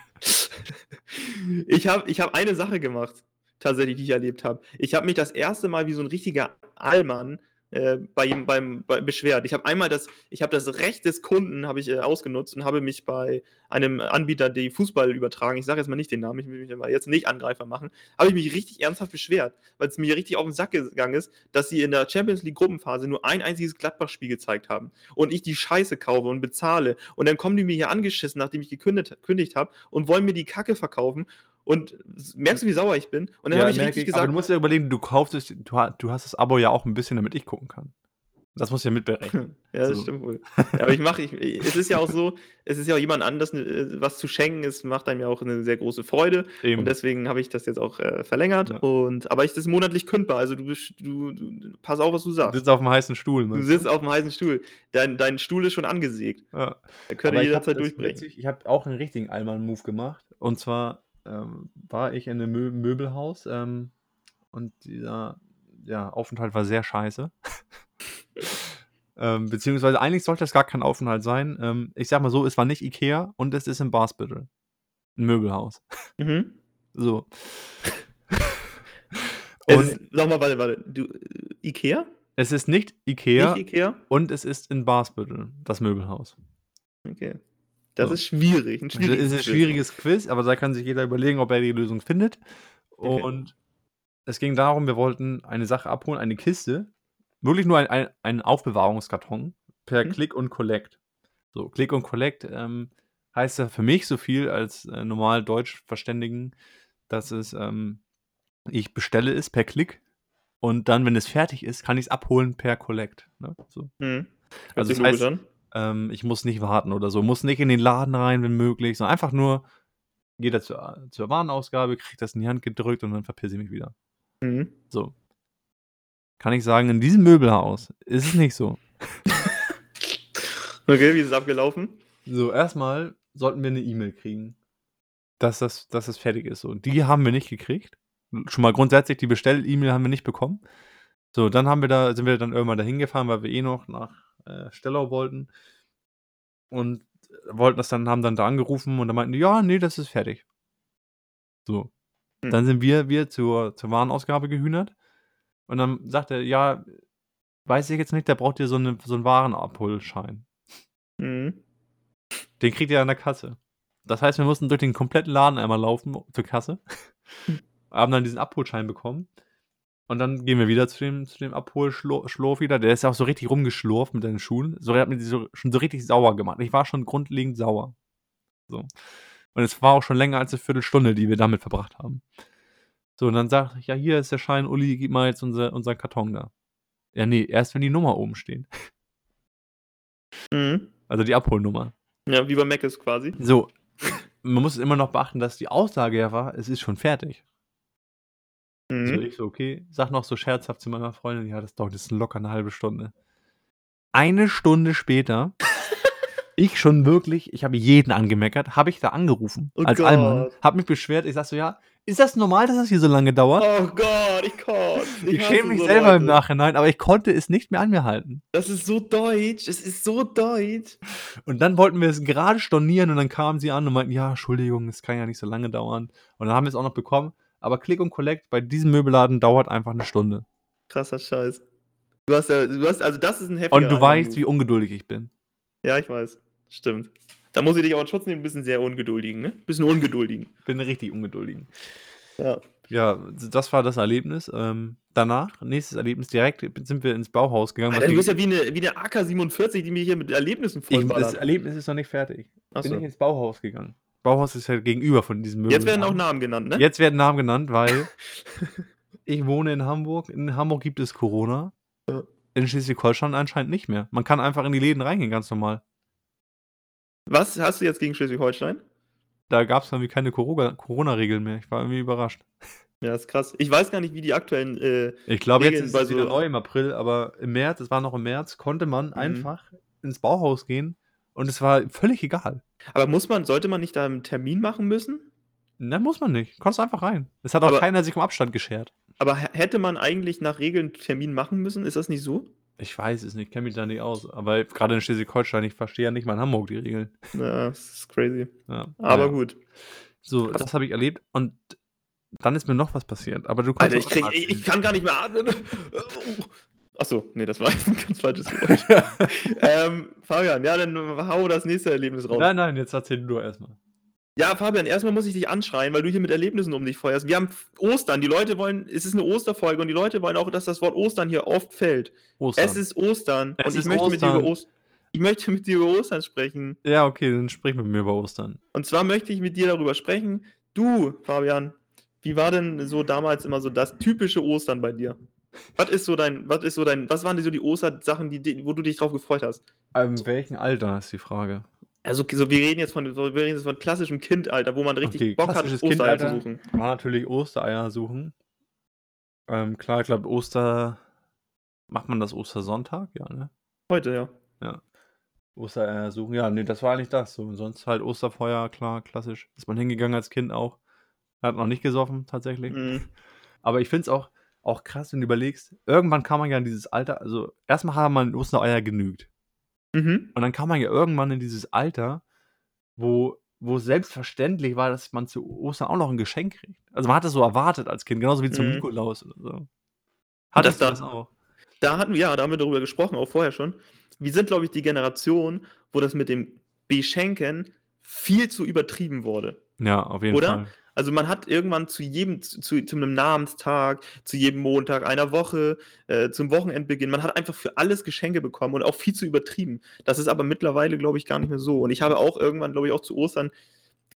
Ich habe ich habe eine Sache gemacht, tatsächlich, die ich erlebt habe. Ich habe mich das erste Mal wie so 'n richtiger Allmann, äh, bei ihm beim bei beschwert. Ich habe einmal das ich habe das Recht des Kunden habe ich, äh, ausgenutzt und habe mich bei einem Anbieter, die Fußball übertragen. Ich sage jetzt mal nicht den Namen, ich will mich aber jetzt nicht Angreifer machen, habe ich mich richtig ernsthaft beschwert, weil's mir richtig auf 'n Sack gegangen ist, dass sie in der Champions League Gruppenphase nur ein einziges Gladbach-Spiel gezeigt haben und ich die Scheiße kaufe und bezahle. Und dann kommen die mir hier angeschissen, nachdem ich gekündigt habe und wollen mir die Kacke verkaufen und merkst du, wie sauer ich bin? Und dann Ja, habe ich richtig ich, aber gesagt du musst dir überlegen, du kaufst es du du hast das Abo ja auch 'n bisschen, damit ich gucken kann. Das musst du ja mitberechnen. [LAUGHS] Ja, das So. stimmt wohl. [LAUGHS] Ja, aber ich mache ich es ist ja auch so es ist ja auch jemand anders, äh, was zu schenken, es macht einem ja auch 'ne sehr große Freude und Eben. deswegen habe ich das jetzt auch, äh, verlängert Ja. und aber ich das ist monatlich kündbar, also du bist du du pass auf, was du Du sagst. sitzt auf'm heißen Stuhl, Du meinst sitzt du? auf'm heißen Stuhl. Dein dein Stuhl ist schon angesägt. Ja. Der könnte Aber jederzeit durchbrechen. witzig ich habe auch 'n richtigen Allmann-Move gemacht. Und zwar, ähm, war ich in 'nem Mö Möbelhaus, ähm, und dieser, ja, Aufenthalt war sehr scheiße. [LAUGHS] Ähm, beziehungsweise eigentlich sollte das gar kein Aufenthalt sein. Ähm, ich sage mal so, es war nicht IKEA und es ist in Barsbüttel. 'N Möbelhaus. Mhm. [LAUGHS] So. [LAUGHS] Und sag mal, warte, warte, du IKEA? es ist nicht IKEA Nicht IKEA? und es ist in Barsbüttel, das Möbelhaus. Okay. Das So. ist schwierig, 'n Das schwieriges ist 'n Quiz. schwieriges Quiz, aber da kann sich jeder überlegen, ob er die Lösung findet. Okay. Und es ging darum, wir wollten eine Sache abholen, eine Kiste, wirklich nur ein ein ein Aufbewahrungskarton per Mhm. Click und Collect. So, Click und Collect, ähm, heißt ja für mich so viel als, äh, normal Deutschverständigen, dass es, ähm ich bestelle es per Klick und dann, wenn es fertig ist, kann ich's abholen per Collect, ne, so. Mhm. Also, das heißt, an. Ähm, ich muss nicht warten oder so, muss nicht in den Laden rein, wenn möglich, sondern einfach nur gehe da zur zur Warenausgabe, kriege das in die Hand gedrückt und dann verpisse ich mich wieder. Mhm. So. Kann ich sagen, in diesem Möbelhaus ist es nicht so. [LAUGHS] Okay, wie ist es abgelaufen? So, erst mal sollten wir 'ne E-Mail kriegen, dass das dass das fertig ist, so. Und die haben wir nicht gekriegt. Schon mal grundsätzlich die Bestell-E-Mail haben wir nicht bekommen. So, dann haben wir da sind wir dann irgendwann dahin gefahren, weil wir eh noch nach, äh, Stellau wollten und wollten das dann haben dann da angerufen und dann meinten die: „Ja, ne, das ist fertig.“ So. Hm. Dann sind wir wir zur zur Warenausgabe gehühnert und dann sagt er: „Ja, weiß ich jetzt nicht, da braucht ihr so 'ne so 'n Warenabholschein.“ Mhm. Den kriegt ihr an der Kasse. Das heißt, wir mussten durch den kompletten Laden einmal laufen zur Kasse, Hm. [LAUGHS] haben dann diesen Abholschein bekommen und dann gehen wir wieder zu dem zu dem Abholschlo Schlurf wieder. Der ist ja auch so richtig rumgeschlurft mit seinen Schuhen. So, der hat mich so schon so richtig sauer gemacht. Ich war schon grundlegend sauer. So. Und es war auch schon länger als 'ne Viertelstunde, die wir damit verbracht haben. So, und dann sage ich: „Ja, hier ist der Schein, Uli, gib mal jetzt unser unseren Karton da.“ Ja, ne, erst wenn die Nummer oben steht. Mhm. Also, die Abholnummer. Ja, wie bei Mc's quasi. So, man muss immer noch beachten, dass die Aussage ja war, es ist schon fertig. So, Mhm. ich so: „Okay.“ Sage noch so scherzhaft zu meiner Freundin: „Ja, das dauert jetzt locker 'ne halbe Stunde.“ Eine Stunde später, [LAUGHS] ich schon wirklich ich habe jeden angemeckert, habe ich da angerufen Oh als Allmann, Gott. habe mich beschwert. Ich sage so: „Ja, ist das normal, dass das hier so lange dauert?“ Oh Gott, ich kotze. Ich hasse schäme mich so selber im Leute. Nachhinein, aber ich konnte es nicht mehr an mir halten. Das ist so deutsch. Es ist so deutsch. Und dann wollten wir es gerade stornieren und dann kamen sie an und meinten: „Ja, Entschuldigung, es kann ja nicht so lange dauern.“ Und dann haben wir's auch noch bekommen. Aber Click und Collect bei diesem Möbelladen dauert einfach 'ne Stunde. Krasser Scheiß. Du hast ja du hast also das ist 'n heftiger Und du weißt, wie ungeduldig ich bin. Ja, ich weiß. Stimmt. Da muss ich dich aber in Schutz nehmen, 'n bisschen sehr ungeduldigen, ne? Bisschen ungeduldigen. Bin richtig ungeduldigen. Ja. Ja, das war das Erlebnis. Ähm, danach, nächstes Erlebnis, direkt sind wir ins Bauhaus gegangen, Alter, du bist ja wie 'ne wie 'ne AK-47, die mir hier mit Erlebnissen ich das vollballert. Erlebnis ist noch nicht fertig. Ach Bin so. ich ins Bauhaus gegangen. Bauhaus ist ja gegenüber von diesem Jetzt werden auch. Namen genannt, ne? Jetzt werden Namen genannt, weil [LAUGHS] ich wohne in Hamburg. In Hamburg gibt es Corona. In Schleswig-Holstein anscheinend nicht mehr. Man kann einfach in die Läden reingehen, ganz normal. Was hast du jetzt gegen Schleswig-Holstein? Da gab's irgendwie keine Corona-Regeln mehr. Ich war irgendwie überrascht. Ja, ist krass. Ich weiß gar nicht, wie die aktuellen, äh, Ich glaube, jetzt ist es wieder so neu im April, aber im März, es war noch im März, konnte man Mhm. einfach ins Bauhaus gehen und es war völlig egal. Aber muss man sollte man nicht da 'n Termin machen müssen? Ne, muss man nicht. Kommst einfach rein. Es hat auch Aber keiner sich um Abstand geschert. aber hä hätte man eigentlich nach Regeln 'n Termin machen müssen? Ist das nicht so? Ich weiß es nicht, kenne mich da nicht aus, aber grade in Schleswig-Holstein, ich verstehe ja nicht mal in Hamburg die Regeln. Ja, das ist crazy. Ja, Aber ja. gut. So, Krass. das habe ich erlebt und dann ist mir noch was passiert, aber du kannst Alter, ich erstmal ich kann gar nicht mehr atmen. [LAUGHS] Ach so, ne, das war [LAUGHS] jetzt 'n ganz falsches Geräusch. [LAUGHS] Ähm, Fabian, ja, dann hau das nächste Erlebnis raus. Nein, nein, jetzt erzähl du erst mal. Ja, Fabian, erst mal muss ich dich anschreien, weil du hier mit Erlebnissen um dich feuerst. Wir haben Ostern. Die Leute wollen es ist 'ne Osterfolge und die Leute wollen auch, dass das Wort Ostern hier oft fällt. Ostern. Es ist Ostern Es und ich ist möchte mit dir über Ostern. Ost ich möchte mit dir über Ostern sprechen. Ja, okay, dann sprich mit mir über Ostern. Und zwar möchte ich mit dir darüber sprechen. Du, Fabian, wie war denn so damals immer so das typische Ostern bei dir? Was ist so dein was ist so dein was waren so die Ostersachen, die di wo du dich drauf gefreut hast? In welchem Alter ist die Frage? Also, so wir reden jetzt von wir reden jetzt von klassischem Kindalter, wo man richtig Okay, Bock hat, klassisches Ostereier zu Kindalter suchen. war natürlich Ostereier suchen. Ähm, klar, ich glaube, Oster macht man das Ostersonntag? Ja, ne? Heute, ja. Ja. Ostereier suchen. Ja, ne, das war eigentlich das so. Sonst halt Osterfeuer, klar, klassisch. Ist man hingegangen als Kind auch. Hat noch nicht gesoffen, tatsächlich. Mhm. Aber ich finde es auch auch krass, wenn du überlegst, irgendwann kam man ja in dieses Alter also, erst mal haben man Ostereier genügt. Mhm. Und dann kam man ja irgendwann in dieses Alter, wo wo selbstverständlich war, dass man zu Ostern auch noch 'n Geschenk kriegt. Also, man hat das so erwartet als Kind, genauso wie zum Mhm. Nikolaus oder so. Das Hattest du da das auch? da hatten wir ja, da haben wir darüber gesprochen, auch vorher schon. Wir sind, glaube ich, die Generation, wo das mit dem Beschenken viel zu übertrieben wurde. Ja, auf jeden Oder? Fall. Also, man hat irgendwann zu jedem zu zu zu 'nem Namenstag, zu jedem Montag einer Woche, äh, zum Wochenendbeginn man hat einfach für alles Geschenke bekommen und auch viel zu übertrieben. Das ist aber mittlerweile, glaube ich, gar nicht mehr so. Und ich habe auch irgendwann, glaube ich, auch zu Ostern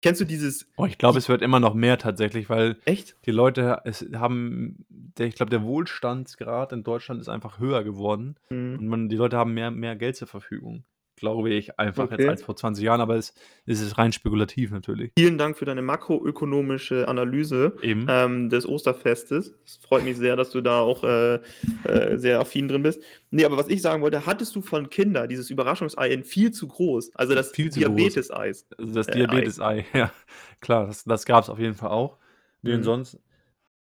kennst du dieses Oh, ich glaube, es wird immer noch mehr tatsächlich, weil Echt? die Leute es haben der ich glaube, der Wohlstandsgrad in Deutschland ist einfach höher geworden Mhm. und man die Leute haben mehr mehr Geld zur Verfügung, glaube ich einfach jetzt Okay. als vor 20 Jahren, aber es es ist rein spekulativ natürlich. Vielen Dank für deine makroökonomische Analyse, ähm, des Osterfestes. Es freut mich sehr, dass du da auch, äh, äh, sehr affin drin bist. Ne, aber was ich sagen wollte, hattest du von Kinder dieses Überraschungsei in viel zu groß, also das. Diabetes-Eis? Also, das Äh, Ei. Diabetes-Ei, [LAUGHS] ja. Klar, das das gab's auf jeden Fall auch. Und Mhm. sonst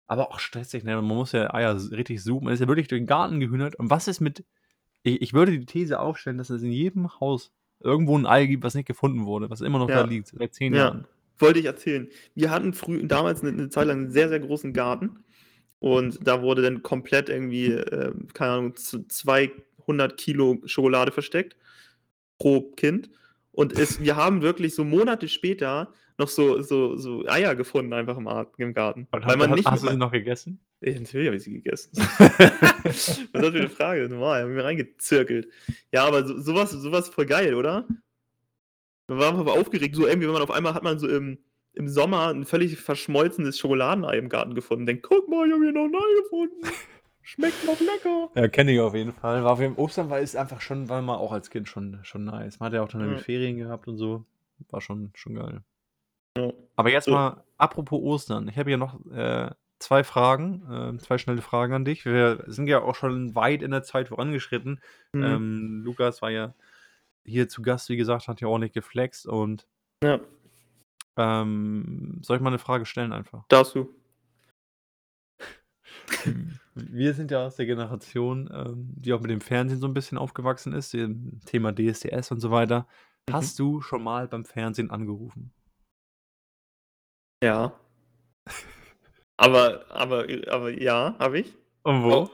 aber auch stressig, ne? Man muss ja Eier richtig suchen. Man ist ja wirklich durch den Garten gehühnert. Und was ist mit i ich würde die These aufstellen, dass es in jedem Haus irgendwo 'n Ei gibt, was nicht gefunden wurde, was immer noch da Ja. liegt, seit 10 Ja, Jahren. wollte ich erzählen. Wir hatten früh damals 'ne 'ne Zeit lang 'n sehr, sehr großen Garten und da wurde dann komplett irgendwie, ähm, keine Ahnung, z 200 Kilo Schokolade versteckt pro Kind. Und es wir haben wirklich so Monate später noch so so so Eier gefunden einfach im im Garten, Und weil man nicht hast du sie noch gegessen? Ja, natürlich habe ich sie gegessen. [LAUGHS] Was ist das für 'ne Frage? Normal, habe ich mir reingezirkelt. Ja, aber so so was so was voll geil, oder? Man war aber aufgeregt, so irgendwie, wenn man auf einmal hat man so im im Sommer 'n völlig verschmolzenes Schokoladenei im Garten gefunden. Denkt: „Guck mal, ich habe hier noch 'n Ei gefunden. Schmeckt noch lecker.“ [LAUGHS] Ja, kenne ich auf jeden Fall. War auf jeden Ostern war ist einfach schon war mal auch als Kind schon schon nice. Man hat ja auch dann Ja. Ferien gehabt und so. War schon schon geil. Ja. Aber jetzt mal apropos Ostern. Ich habe hier noch, äh, 2 Fragen, ähm, 2 schnelle Fragen an dich. Wir sind ja auch schon weit in der Zeit vorangeschritten. Mhm. Ähm, Lukas war ja hier zu Gast, wie gesagt, hat ja ordentlich geflext und Ja. ähm, soll ich mal 'ne Frage stellen einfach? Darfst du. [LAUGHS] Wir sind ja aus der Generation, ähm, die auch mit dem Fernsehen so 'n bisschen aufgewachsen ist, dem Thema DSDS und so weiter. Mhm. Hast du schon mal beim Fernsehen angerufen? Ja. Aber aber aber ja, habe ich. Und wo? Oh.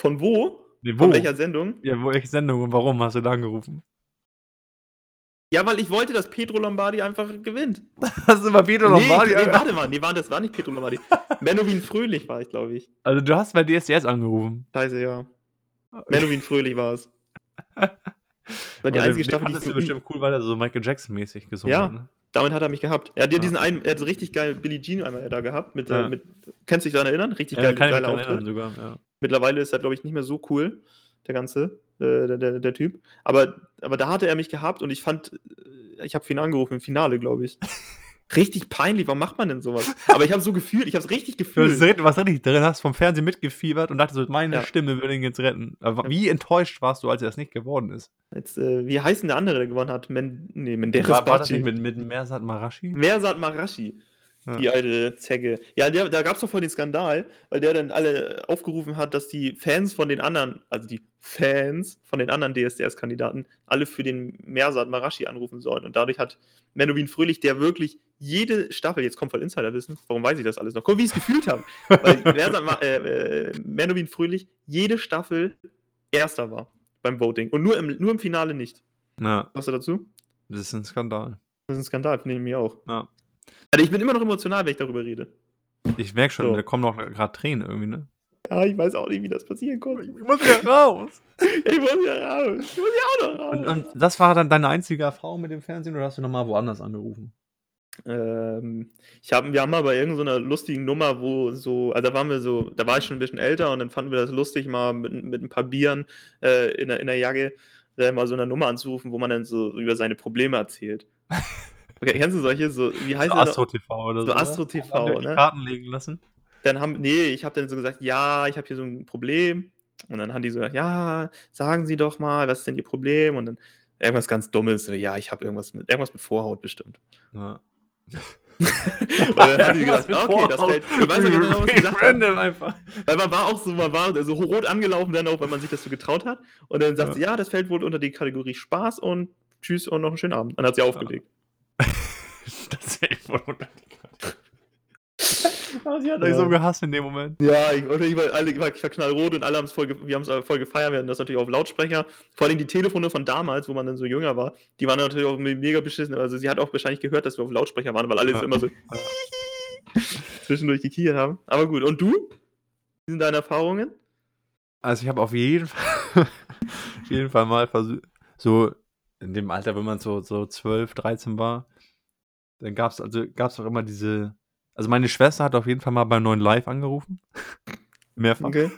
Von wo? Ne, Von wo? welcher Sendung? Ja, wo welche Sendung und warum hast du da angerufen? Ja, weil ich wollte, dass Pietro Lombardi einfach gewinnt. [LAUGHS] Hast du bei Pietro Lombardi Ne, ne, ange warte mal, ne, war das war nicht Pietro Lombardi. [LAUGHS] Menowin Fröhlich war ich, glaube ich. Also, du hast bei DSDS angerufen? Scheiße, ja. Menowin Fröhlich [LAUGHS] war's. War die einzige Staffel, die ich bestimmt cool, weil er so Michael Jackson-mäßig gesungen Ja, hat, ne? damit hat er mich gehabt. Er hat ja Ja. diesen einen er hat so richtig geil Billie Jean einmal da gehabt mit, äh, Ja. mit kannst du dich daran erinnern? Richtig Ja, geil kann geiler Auftritt. sogar, ja. Mittlerweile ist er, glaube ich, nicht mehr so cool, der ganze äh, der der der Typ. Aber aber da hatte er mich gehabt und ich fand äh, ich habe ihn angerufen im Finale, glaube ich. [LAUGHS] Richtig peinlich, warum macht man denn sowas? [LAUGHS] Aber ich habe so gefühlt, ich habe es richtig Du gefühlt. hast richtig- was richtig drin hast vom Fernsehen mitgefiebert und dachtest so, meine Ja. Stimme würde ihn jetzt retten. Aber wie enttäuscht warst du, als er das nicht geworden ist? Jetzt, äh, wie heißt denn der andere, der gewonnen hat? Men nee, Menderes War, war das nicht mit, mit Mersat Marashi? Mersat Marashi, Ja. die alte Zecke. Ja, der, da gab es doch voll den Skandal, weil der dann alle aufgerufen hat, dass die Fans von den anderen, also die Fans von den anderen DSDS-Kandidaten, alle für den Mersat Marashi anrufen sollen. Und dadurch hat Menowin Fröhlich, der wirklich jede Staffel, jetzt kommt voll Insiderwissen, warum weiß ich das alles noch? Guck, wie ich es gefühlt habe. Weil [LAUGHS] Mersat äh, äh, Menowin Fröhlich jede Staffel Erster war beim Voting. Und nur im, nur im Finale nicht. Ja, Was du dazu? das ist ein Skandal. Das ist ein Skandal, finde ich mir auch. Ja. Also ich bin immer noch emotional, wenn ich darüber rede. Ich merke schon, So. da kommen noch gerade Tränen irgendwie, ne? Ja, ich weiß auch nicht, wie das passieren konnte. Ich muss ja raus. [LAUGHS] Ich muss ja raus. Ich muss ja auch noch raus. Und, und das war dann deine einzige Erfahrung mit dem Fernsehen oder hast du nochmal woanders angerufen? ähm, ich hab, wir haben mal bei irgendeiner lustigen Nummer, wo so, also da waren wir so, da war ich schon ein bisschen älter und dann fanden wir das lustig, mal mit, mit ein paar Bieren äh, in, der, in der Jacke äh, mal so eine Nummer anzurufen, wo man dann so über seine Probleme erzählt. [LAUGHS] Okay, kennst du solche? So, wie heißt So das? Astro TV oder so. So oder? Astro TV, wir die ne? Karten legen lassen. dann haben, nee, ich habe dann so gesagt, ja, ich habe hier so ein Problem. Und dann haben die so gesagt, ja, sagen Sie doch mal, was ist denn Ihr Problem? Und dann irgendwas ganz Dummes, so, ja, ich habe irgendwas mit, irgendwas mit Vorhaut bestimmt. Ja. [LAUGHS] Und dann haben die gesagt, okay, das fällt, ich weiß nicht genau, was gesagt. Random einfach. Weil man war auch so, man war so rot angelaufen dann auch, wenn man sich das so getraut hat. Und dann sagt Ja. sie, ja, das fällt wohl unter die Kategorie Spaß und tschüss und noch einen schönen Abend. Dann hat sie aufgelegt. Das ist voll. [LAUGHS] Oh, sie hat euch so gehasst in dem Moment. Ja, ich, und ich, war, alle, ich, war, ich war knallrot und alle haben es voll, ge- wir haben es voll gefeiert. Wir hatten das natürlich auf Lautsprecher. Vor allem die Telefone von damals, wo man dann so jünger war, die waren natürlich auch me- mega beschissen. Also sie hat auch wahrscheinlich gehört, dass wir auf Lautsprecher waren, weil alle Ja. immer so [LAUGHS] zwischendurch gekichert haben. Aber gut. Und du? Wie sind deine Erfahrungen? Also ich habe auf jeden Fall, [LAUGHS] auf jeden Fall mal versucht, so in dem Alter, wenn man so, so 12, 13 war, dann gab es also gab's auch immer diese, also meine Schwester hat auf jeden Fall mal beim neuen Live angerufen. [LAUGHS] Mehrfach. Okay.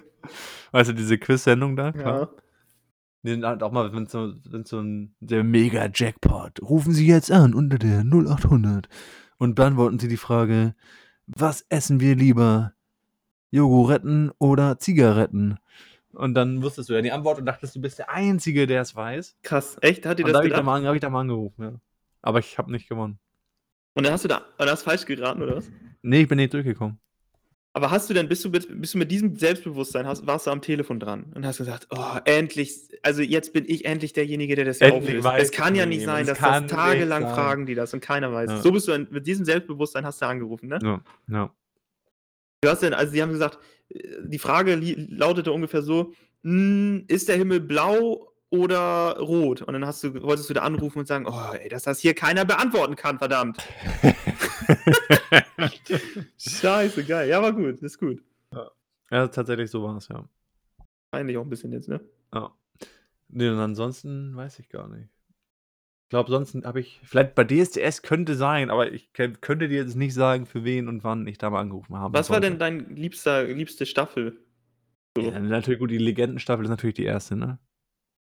Weißt du, diese Quiz-Sendung da, klar. Ja. Sind halt auch mal, wenn so, wenn so ein der Mega-Jackpot. Rufen Sie jetzt an unter der 0800 und beantworten Sie die Frage, was essen wir lieber? Jogoretten oder Zigaretten? Und dann wusstest du ja die Antwort und dachtest, du bist der Einzige, der es weiß. Krass. Echt? Hat dir das da habe ich, da gedacht? mal- hab ich da mal angerufen, ja. Aber ich habe nicht gewonnen. Und dann hast du da, und hast falsch geraten, oder was? Nee, ich bin nicht durchgekommen. Aber hast du denn, bist du, mit- bist du mit diesem Selbstbewusstsein, hast, warst du am Telefon dran und hast gesagt, oh, endlich, also jetzt bin ich endlich derjenige, der das hier Endlich auflöst. weiß Es kann ja nicht sein, dass das tagelang fragen die das und keiner weiß. Ja. So bist du, mit diesem Selbstbewusstsein hast du angerufen, ne? Ja, ja. Du hast denn, also sie haben gesagt, äh, die Frage lautete ungefähr so, "Hm, ist der Himmel blau oder rot? Und dann hast du, wolltest du da anrufen und sagen, oh, ey, dass das hier keiner beantworten kann, verdammt. [LAUGHS] Scheiße, geil. Ja, war gut, ist gut. ja, tatsächlich so war es, ja. Eigentlich auch ein bisschen jetzt, ne? Ja. Nee, und ansonsten weiß ich gar nicht. Ich glaube, sonst habe ich, vielleicht bei DSDS könnte sein, aber ich könnte dir jetzt nicht sagen, für wen und wann ich da mal angerufen habe. Was war denn dein liebster, liebste Staffel? So. Ja, natürlich gut, die Legendenstaffel ist natürlich die erste, ne?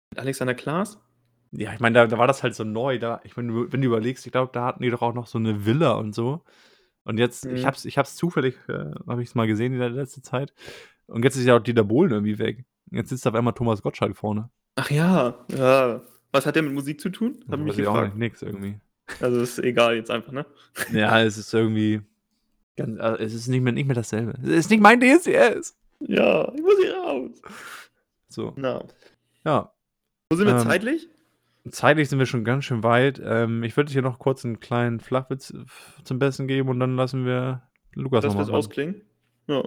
Mit Alexander Klaas? Ja, ich meine, da, da war das halt so neu. Da, ich meine, wenn du überlegst, ich glaube, da hatten die doch auch noch so eine Villa und so. Und jetzt, ich Mhm. hab's, ich hab's zufällig, äh, habe ich es mal gesehen in der letzten Zeit. Und jetzt ist ja auch Dieter Bohlen irgendwie weg. Jetzt sitzt auf einmal Thomas Gottschalk vorne. Ach ja, ja. Was hat der mit Musik zu tun? Hab mich ich auch gefragt. nicht, nix irgendwie. Also ist egal jetzt einfach, ne? [LAUGHS] Ja, es ist irgendwie. Ganz, also es ist nicht mehr, nicht mehr dasselbe. Es ist nicht mein DSDS. Ja, ich muss hier raus. So. Na. Ja. Wo sind wir Ähm, zeitlich? Zeitlich sind wir schon ganz schön weit. Ähm, ich würde dir noch kurz einen kleinen Flachwitz zum Besten geben und dann lassen wir Lukas nochmal es ran, ausklingen? Ja,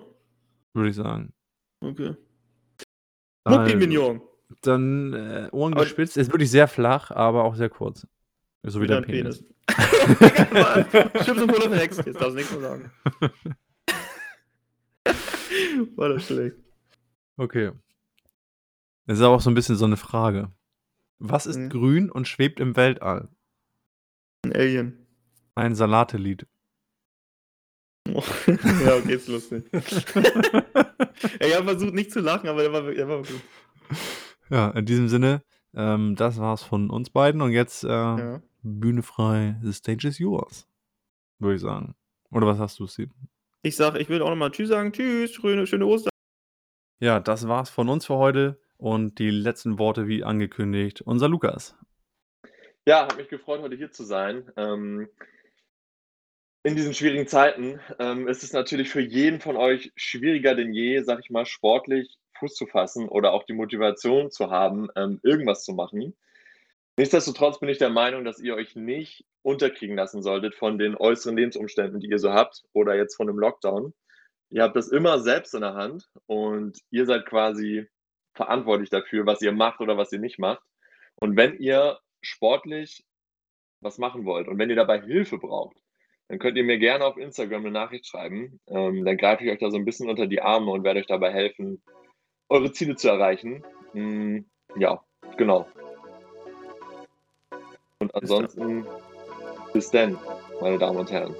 würde ich sagen. okay. Mucki Mignon. Dann äh, Ohren Aber- gespitzt. Ist wirklich sehr flach, aber auch sehr kurz. So wie Wieder dein ein Penis. Stimmt und verhext. Jetzt darfst du nichts mehr sagen. [LAUGHS] War das schlecht. Okay. Das ist aber auch so ein bisschen so eine Frage. Was ist Mhm. grün und schwebt im Weltall? Ein Alien. Ein Salatelied. Oh. [LAUGHS] ja, okay, ist lustig. [LAUGHS] Ey, ich habe versucht nicht zu lachen, aber der war, der war gut. Ja, in diesem Sinne, ähm, das war's von uns beiden und jetzt äh, Ja. Bühne frei, the stage is yours. würde ich sagen. Oder was hast du, Steve? Ich sage, ich will auch nochmal Tschüss sagen. Tschüss, schöne, schöne Ostern. Ja, das war's von uns für heute und die letzten Worte wie angekündigt. Unser Lukas. Ja, hat mich gefreut, heute hier zu sein. Ähm, in diesen schwierigen Zeiten ähm, ist es natürlich für jeden von euch schwieriger denn je, sag ich mal, sportlich Fuß zu fassen oder auch die Motivation zu haben, ähm, irgendwas zu machen. Nichtsdestotrotz bin ich der Meinung, dass ihr euch nicht unterkriegen lassen solltet von den äußeren Lebensumständen, die ihr so habt oder jetzt von dem Lockdown. Ihr habt das immer selbst in der Hand und ihr seid quasi verantwortlich dafür, was ihr macht oder was ihr nicht macht. Und wenn ihr sportlich was machen wollt und wenn ihr dabei Hilfe braucht, dann könnt ihr mir gerne auf Instagram eine Nachricht schreiben. Ähm, dann greife ich euch da so ein bisschen unter die Arme und werde euch dabei helfen, eure Ziele zu erreichen. Mm, ja, genau. Und ansonsten bis dann, meine Damen und Herren.